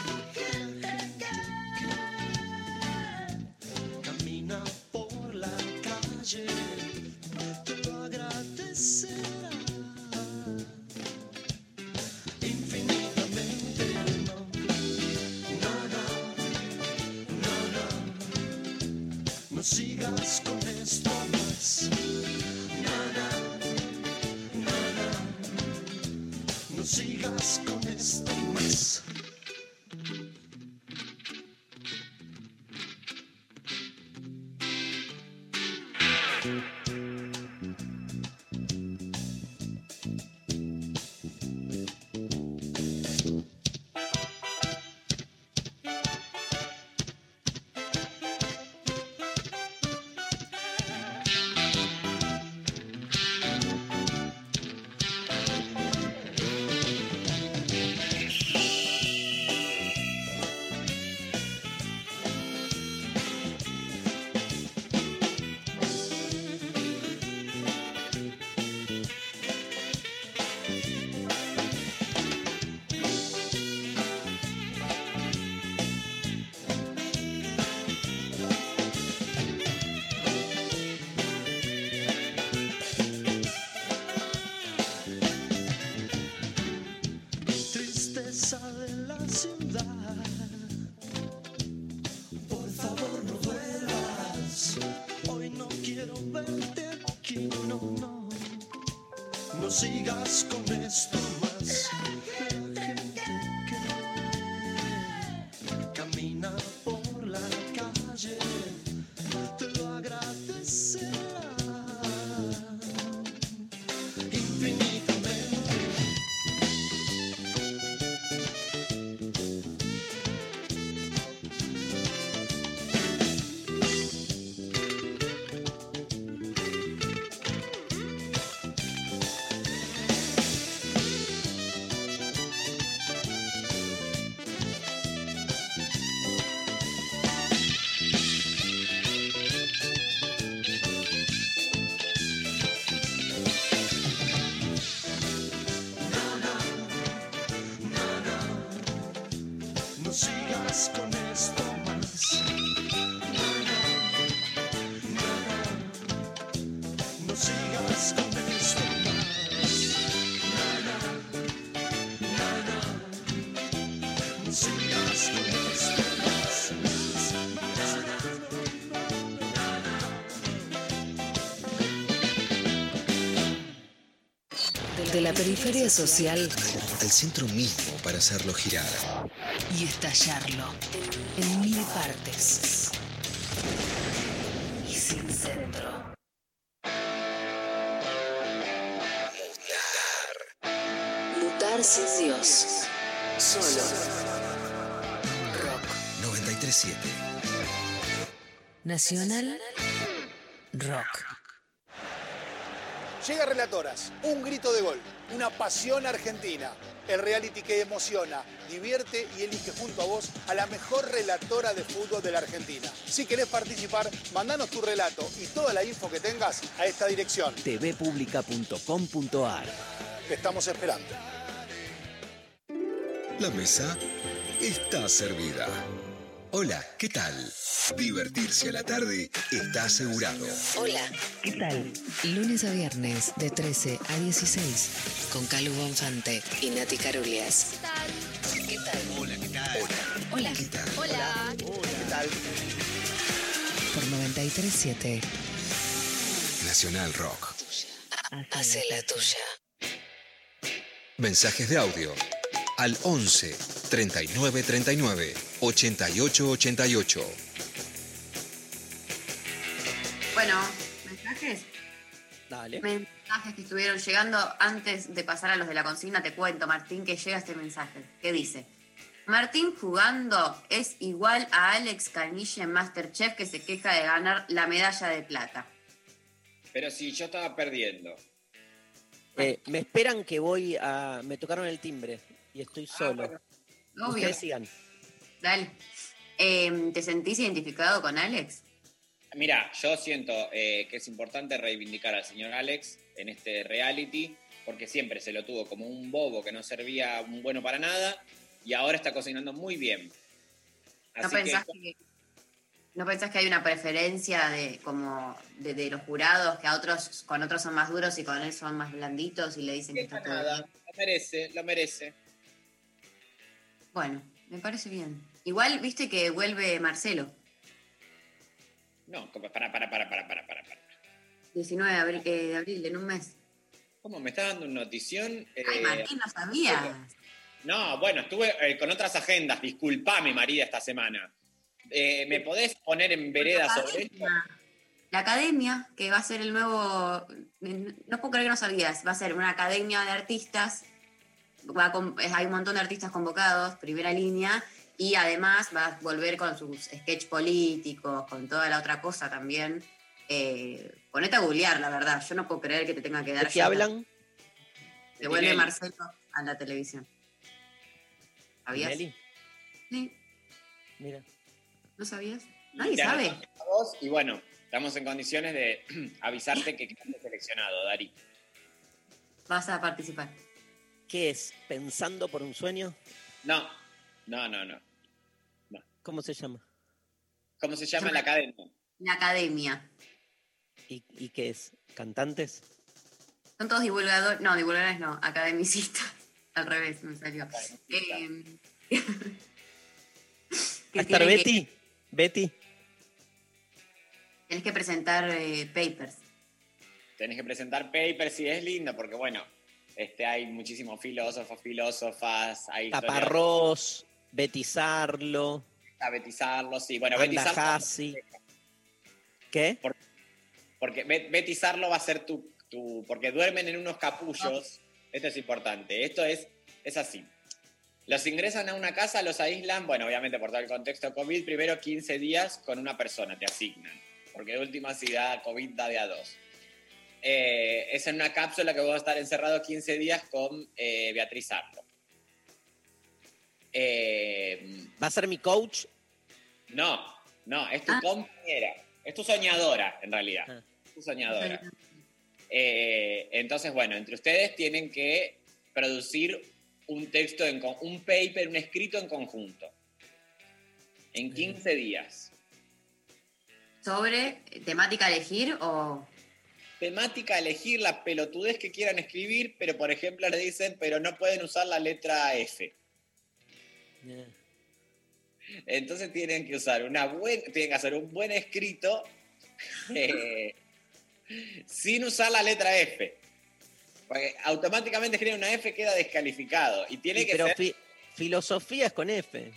Sigas la
periferia social
Al centro mismo para hacerlo girar.
y estallarlo en mil partes. Y sin centro. Mutar sin Dios. Solo. Rock.
937.
Nacional. Rock.
Llega Relatoras, un grito de gol, una pasión argentina. El reality que emociona, divierte y elige junto a vos a la mejor relatora de fútbol de la Argentina. Si querés participar, mandanos tu relato y toda la info que tengas a esta dirección.
tvpublica.com.ar
Te estamos esperando.
La mesa está servida. Hola, ¿qué tal? Divertirse a la tarde está asegurado.
Hola, ¿qué tal? Lunes a viernes de 13 a 16 con Calu Bonfante y Nati Carulias. ¿Qué tal?
Hola, ¿qué tal?
Hola.
¿Qué tal?
Hola.
¿Qué tal?
Por 937
Nacional Rock.
Hace la tuya.
Mensajes de audio al 11 39 39 88 88.
Bueno, mensajes.
Dale.
Mensajes que estuvieron llegando antes de pasar a los de la consigna. Te cuento, Martín, que llega este mensaje. ¿Qué dice? Martín jugando es igual a Alex Canilla en Masterchef que se queja de ganar la medalla de plata.
Pero si yo estaba perdiendo.
Eh, me esperan que voy a. Me tocaron el timbre y estoy solo.
Obvio.
Ustedes sigan.
Dale. Eh, ¿Te sentís identificado con Alex?
Mira, yo siento eh, que es importante reivindicar al señor Alex en este reality, porque siempre se lo tuvo como un bobo que no servía un bueno para nada, y ahora está cocinando muy bien.
¿No pensás
que,
que, ¿No pensás que hay una preferencia de como de, de los jurados que a otros con otros son más duros y con él son más blanditos y le dicen que está todo
nada,
bien?
lo merece, lo merece.
Bueno, me parece bien. Igual viste que vuelve Marcelo.
No, para, para, para, para, para, para. para.
19 de abril, eh, de abril, en un mes.
¿Cómo me está dando una notición?
Ay,
Eh,
Martín, no sabías.
No, bueno, estuve eh, con otras agendas. Disculpame, María, esta semana. Eh, ¿Me podés poner en vereda sobre esto?
La academia, que va a ser el nuevo. No puedo creer que no sabías. Va a ser una academia de artistas. Va con- hay un montón de artistas convocados, primera línea. Y además va a volver con sus sketch políticos, con toda la otra cosa también. Eh, ponete a googlear, la verdad. Yo no puedo creer que te tenga que dar.
¿De hablan?
Se vuelve
Tinelli.
Marcelo a la televisión. ¿Sabías?
Tinelli.
Sí,
Mira.
¿no sabías? Nadie
Te
sabe.
vos y bueno, estamos en condiciones de avisarte que quedaste seleccionado, Dari.
Vas a participar.
¿Qué es? ¿Pensando por un sueño?
No, no, no, no.
¿Cómo se llama?
¿Cómo se llama la academia?
La academia.
¿Y, y qué es? ¿Cantantes?
Son todos divulgadores, no, divulgadores no, academicistas. Al revés, me salió. Eh,
¿Va a estar
tienen que-
Betty? Betty.
Tenés que presentar eh, papers.
Tenés que presentar papers y es lindo porque, bueno, este, hay muchísimos filósofos, filósofas, hay
Taparrós, Betty Sarlo,
a betizarlo, sí. Bueno,
Hassi. ¿Qué?
porque Bet- Betty Sarlo va a ser tu, tu- porque duermen en unos capullos. Esto es importante. Esto es, es así. Los ingresan a una casa, los aíslan, bueno, obviamente por todo el contexto COVID, primero 15 días con una persona, te asignan. Porque de última si da COVID da de a dos. Eh, es en una cápsula que voy a estar encerrado 15 días con eh, Beatriz Sarlo. Eh,
¿Va a ser mi coach?
no, no, es tu compañera. Es tu soñadora, en realidad. Es tu soñadora. Eh, entonces, bueno, entre ustedes tienen que producir un texto, en con- un paper, un escrito en conjunto. En 15 días.
¿Sobre temática a elegir o...?
Temática, elegir la pelotudez que quieran escribir, pero por ejemplo le dicen, pero no pueden usar la letra F. Entonces tienen que usar una buena, tienen que hacer un buen escrito eh, sin usar la letra F. Porque automáticamente escriben una F queda descalificado. Y tiene que
pero
ser.
fi- filosofía es con F.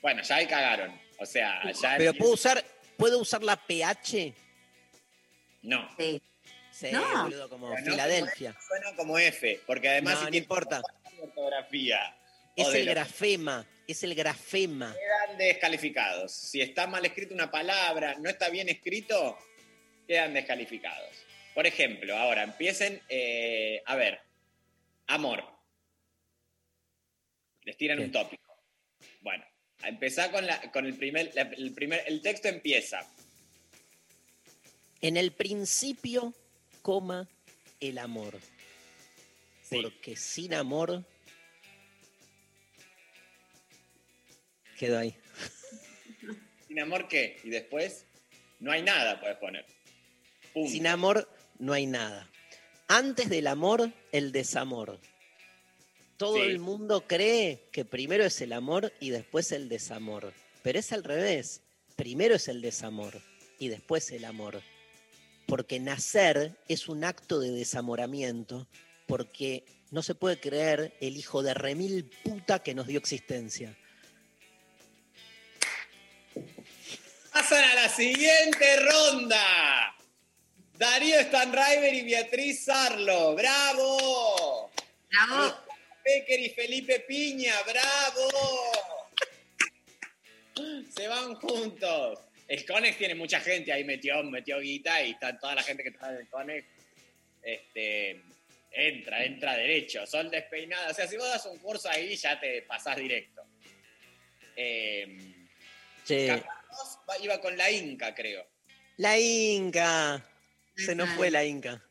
Bueno, ya ahí cagaron. O sea, ya.
Pero puedo usar, ¿puedo usar la PH?
No.
Sí.
Sí,
No.
boludo, como
no
Filadelfia.
como- Suena como F, porque además
No,
si
no importa.
ortografía.
Es el grafema, es el grafema.
quedan descalificados. Si está mal escrito una palabra, no está bien escrito, quedan descalificados. Por ejemplo, ahora empiecen, eh, a ver, amor. Les tiran
¿Qué?
un tópico. Bueno, a empezar con, la, con el, primer, la- el primer, el texto empieza.
En el principio, coma, el amor. Porque sin amor... Quedó ahí.
¿Sin amor qué? Y después, no hay nada, puedes poner. Punto.
Sin amor no hay nada. Antes del amor, el desamor. Todo
Sí.
el mundo cree que primero es el amor y después el desamor. Pero es al revés. Primero es el desamor y después el amor. Porque nacer es un acto de desamoramiento. Porque no se puede creer el hijo de remil puta que nos dio existencia.
Pasan a la siguiente ronda. Darío Stanriver y Beatriz Sarlo. ¡Bravo!
¡Bravo!
Becker y Felipe Piña. ¡Bravo! Se van juntos. El Conex tiene mucha gente ahí, metió, metió guita y está toda la gente que está en el Conex. Este, entra, entra derecho. Son despeinadas. O sea, si vos das un curso ahí, ya te pasás directo. Eh, Carlos va- iba con la Inca, creo.
la Inca. Se nos fue la Inca.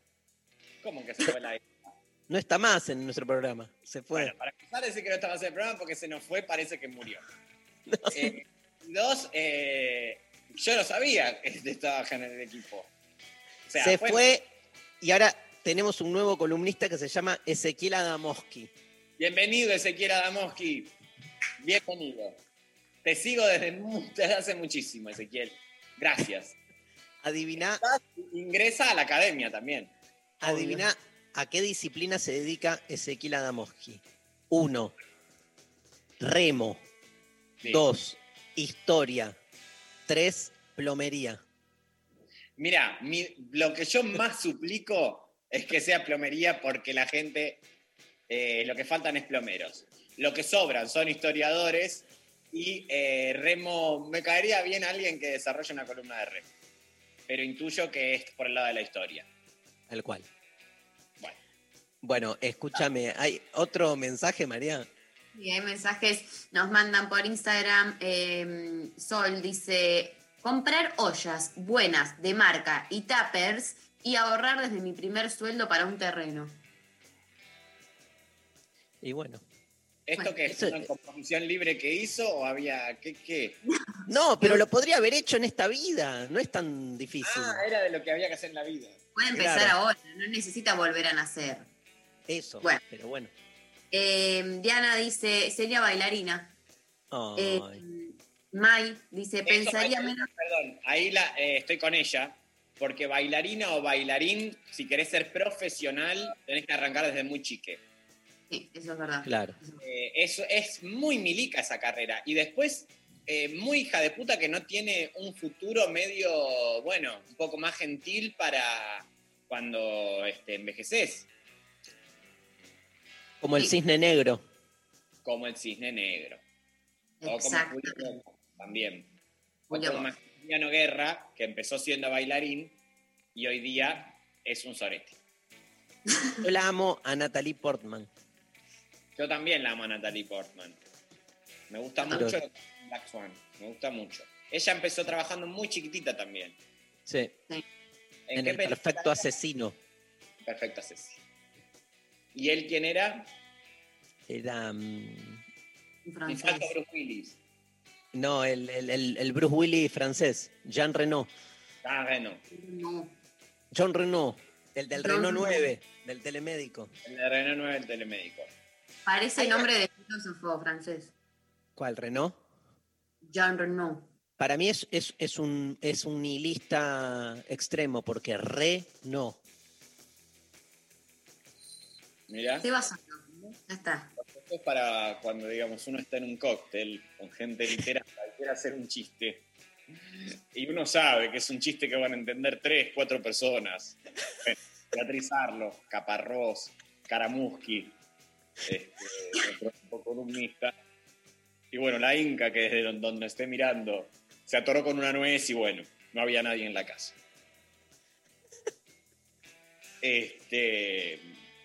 ¿Cómo que se fue la Inca?
No está más en nuestro programa. Se fue.
Bueno, para empezar decir que no estaba en el programa porque se nos fue, parece que murió. Eh, y dos, eh, yo no sabía que estaba en el equipo. O sea,
se
fue-
fue y ahora tenemos un nuevo columnista que se llama Ezequiel Adamoski.
Bienvenido, Ezequiel Adamoski. Bienvenido. Te sigo desde, hace muchísimo, Ezequiel. Gracias.
Adivina,
Ingresa a la academia también.
adivina a qué disciplina se dedica Ezequiel Adamoski. Uno, remo.
Sí.
Dos, historia. Tres, plomería.
Mira, mi- lo que yo más suplico es que sea plomería porque la gente, eh, lo que faltan es plomeros. Lo que sobran son historiadores y eh, remo, me caería bien alguien que desarrolle una columna de remo. Pero intuyo que es por el lado de la historia.
Tal cual.
Bueno.
Bueno, escúchame, ¿hay otro mensaje, María?
Y hay mensajes, nos mandan por Instagram. eh, Sol dice: comprar ollas buenas de marca y tuppers y ahorrar desde mi primer sueldo para un terreno.
Y bueno.
¿Esto
Bueno,
que es una composición libre que hizo o había qué qué?
No, pero lo podría haber hecho en esta vida, no es tan difícil.
Ah, era de lo que había que hacer en la vida.
Puede empezar
Claro.
ahora, no necesita volver a nacer.
Eso,
Bueno.
pero bueno.
Eh, Diana dice: sería bailarina. Eh, Mai dice:
Eso,
pensaría menos.
Perdón, ahí la, eh, estoy con ella, porque bailarina o bailarín, si querés ser profesional, tenés que arrancar desde muy chique.
Sí, eso es verdad.
claro.
Eh, es, es muy milica esa carrera. Y después, eh, muy hija de puta que no tiene un futuro medio, bueno, un poco más gentil para cuando este, envejeces,
Como el
Sí.
cisne negro.
como el cisne negro. O como. Julio también. O como. Maximiliano Guerra, que empezó siendo bailarín y hoy día es un sorete.
Yo la amo a Natalie Portman.
Yo también la amo a Natalie Portman. Me gusta mucho Black Swan. Me gusta mucho. Ella empezó trabajando muy chiquitita también.
Sí.
¿En,
En
qué
el perfecto asesino.
Perfecto asesino. ¿Y él quién era?
Era.
Mi
francés.
Bruce Willis.
no, el, el- el- el Bruce Willis francés. Jean Reno.
Ah, bueno.
No.
John Renault. El del
Reno.
9, del telemédico.
El de René 9, el telemédico.
Parece
Hay
nombre de filósofo francés.
¿Cuál, Renault?
Jean Renault.
Para mí es, es, es un, es un nihilista extremo, porque re no.
Mirá.
Se va solo. Ya está.
Esto es para cuando, digamos, uno está en un cóctel con gente literata y quiere hacer un chiste. Y uno sabe que es un chiste que van a entender tres, cuatro personas. Beatriz Arlo, Caparrós, Caramuschi, este, otro columnista. Y bueno, la Inca, que desde don- donde esté mirando, se atoró con una nuez y bueno, no había nadie en la casa. Este,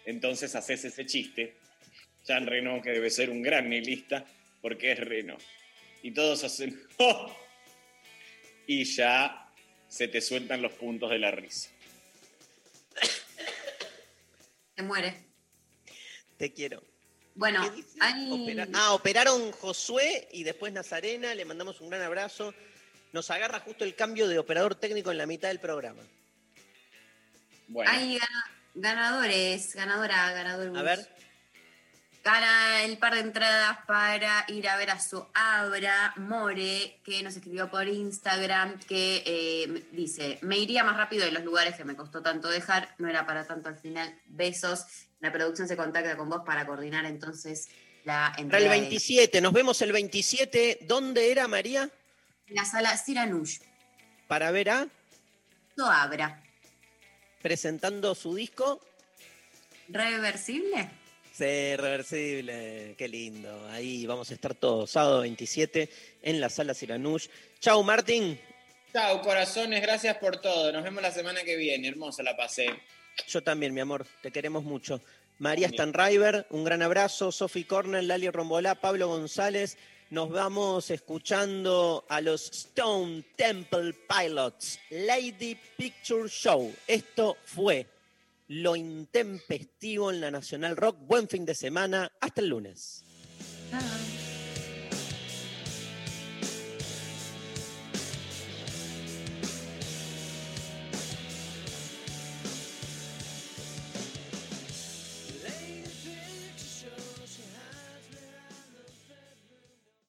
entonces haces ese chiste. Jean Reno, que debe ser un gran nihilista, porque es Reno. Y todos hacen ¡Oh! Y ya se te sueltan los puntos de la risa.
Se muere.
Te quiero.
Bueno, hay.
Opera- Ah, operaron Josué y después Nazarena. Le mandamos un gran abrazo. Nos agarra justo el cambio de operador técnico en la mitad del programa.
Bueno,
Hay ganadores, ganadora, ganador.
A ver.
Gana el par de entradas para ir a ver a su Abra More, que nos escribió por Instagram, que eh, dice, me iría más rápido de los lugares que me costó tanto dejar, no era para tanto al final, besos. La producción se contacta con vos para coordinar entonces la
Para
entrega
el
de-
27, nos vemos el 27. ¿Dónde era María?
en la sala Siranush.
Para ver a
Su Abra.
Presentando su disco.
¿Reversible?
Sí, reversible, qué lindo. Ahí vamos a estar todos, sábado 27 en la sala Siranush. Chau, Martín.
chao, corazones, gracias por todo. Nos vemos la semana que viene. Hermosa la pasé.
Yo también, mi amor, te queremos mucho. María Stanriver, un gran abrazo. Sophie Cornell, Lali Rombolá, Pablo González. Nos vamos escuchando a los Stone Temple Pilots, Lady Picture Show. Esto fue lo intempestivo en la Nacional Rock. Buen fin de semana. Hasta el lunes.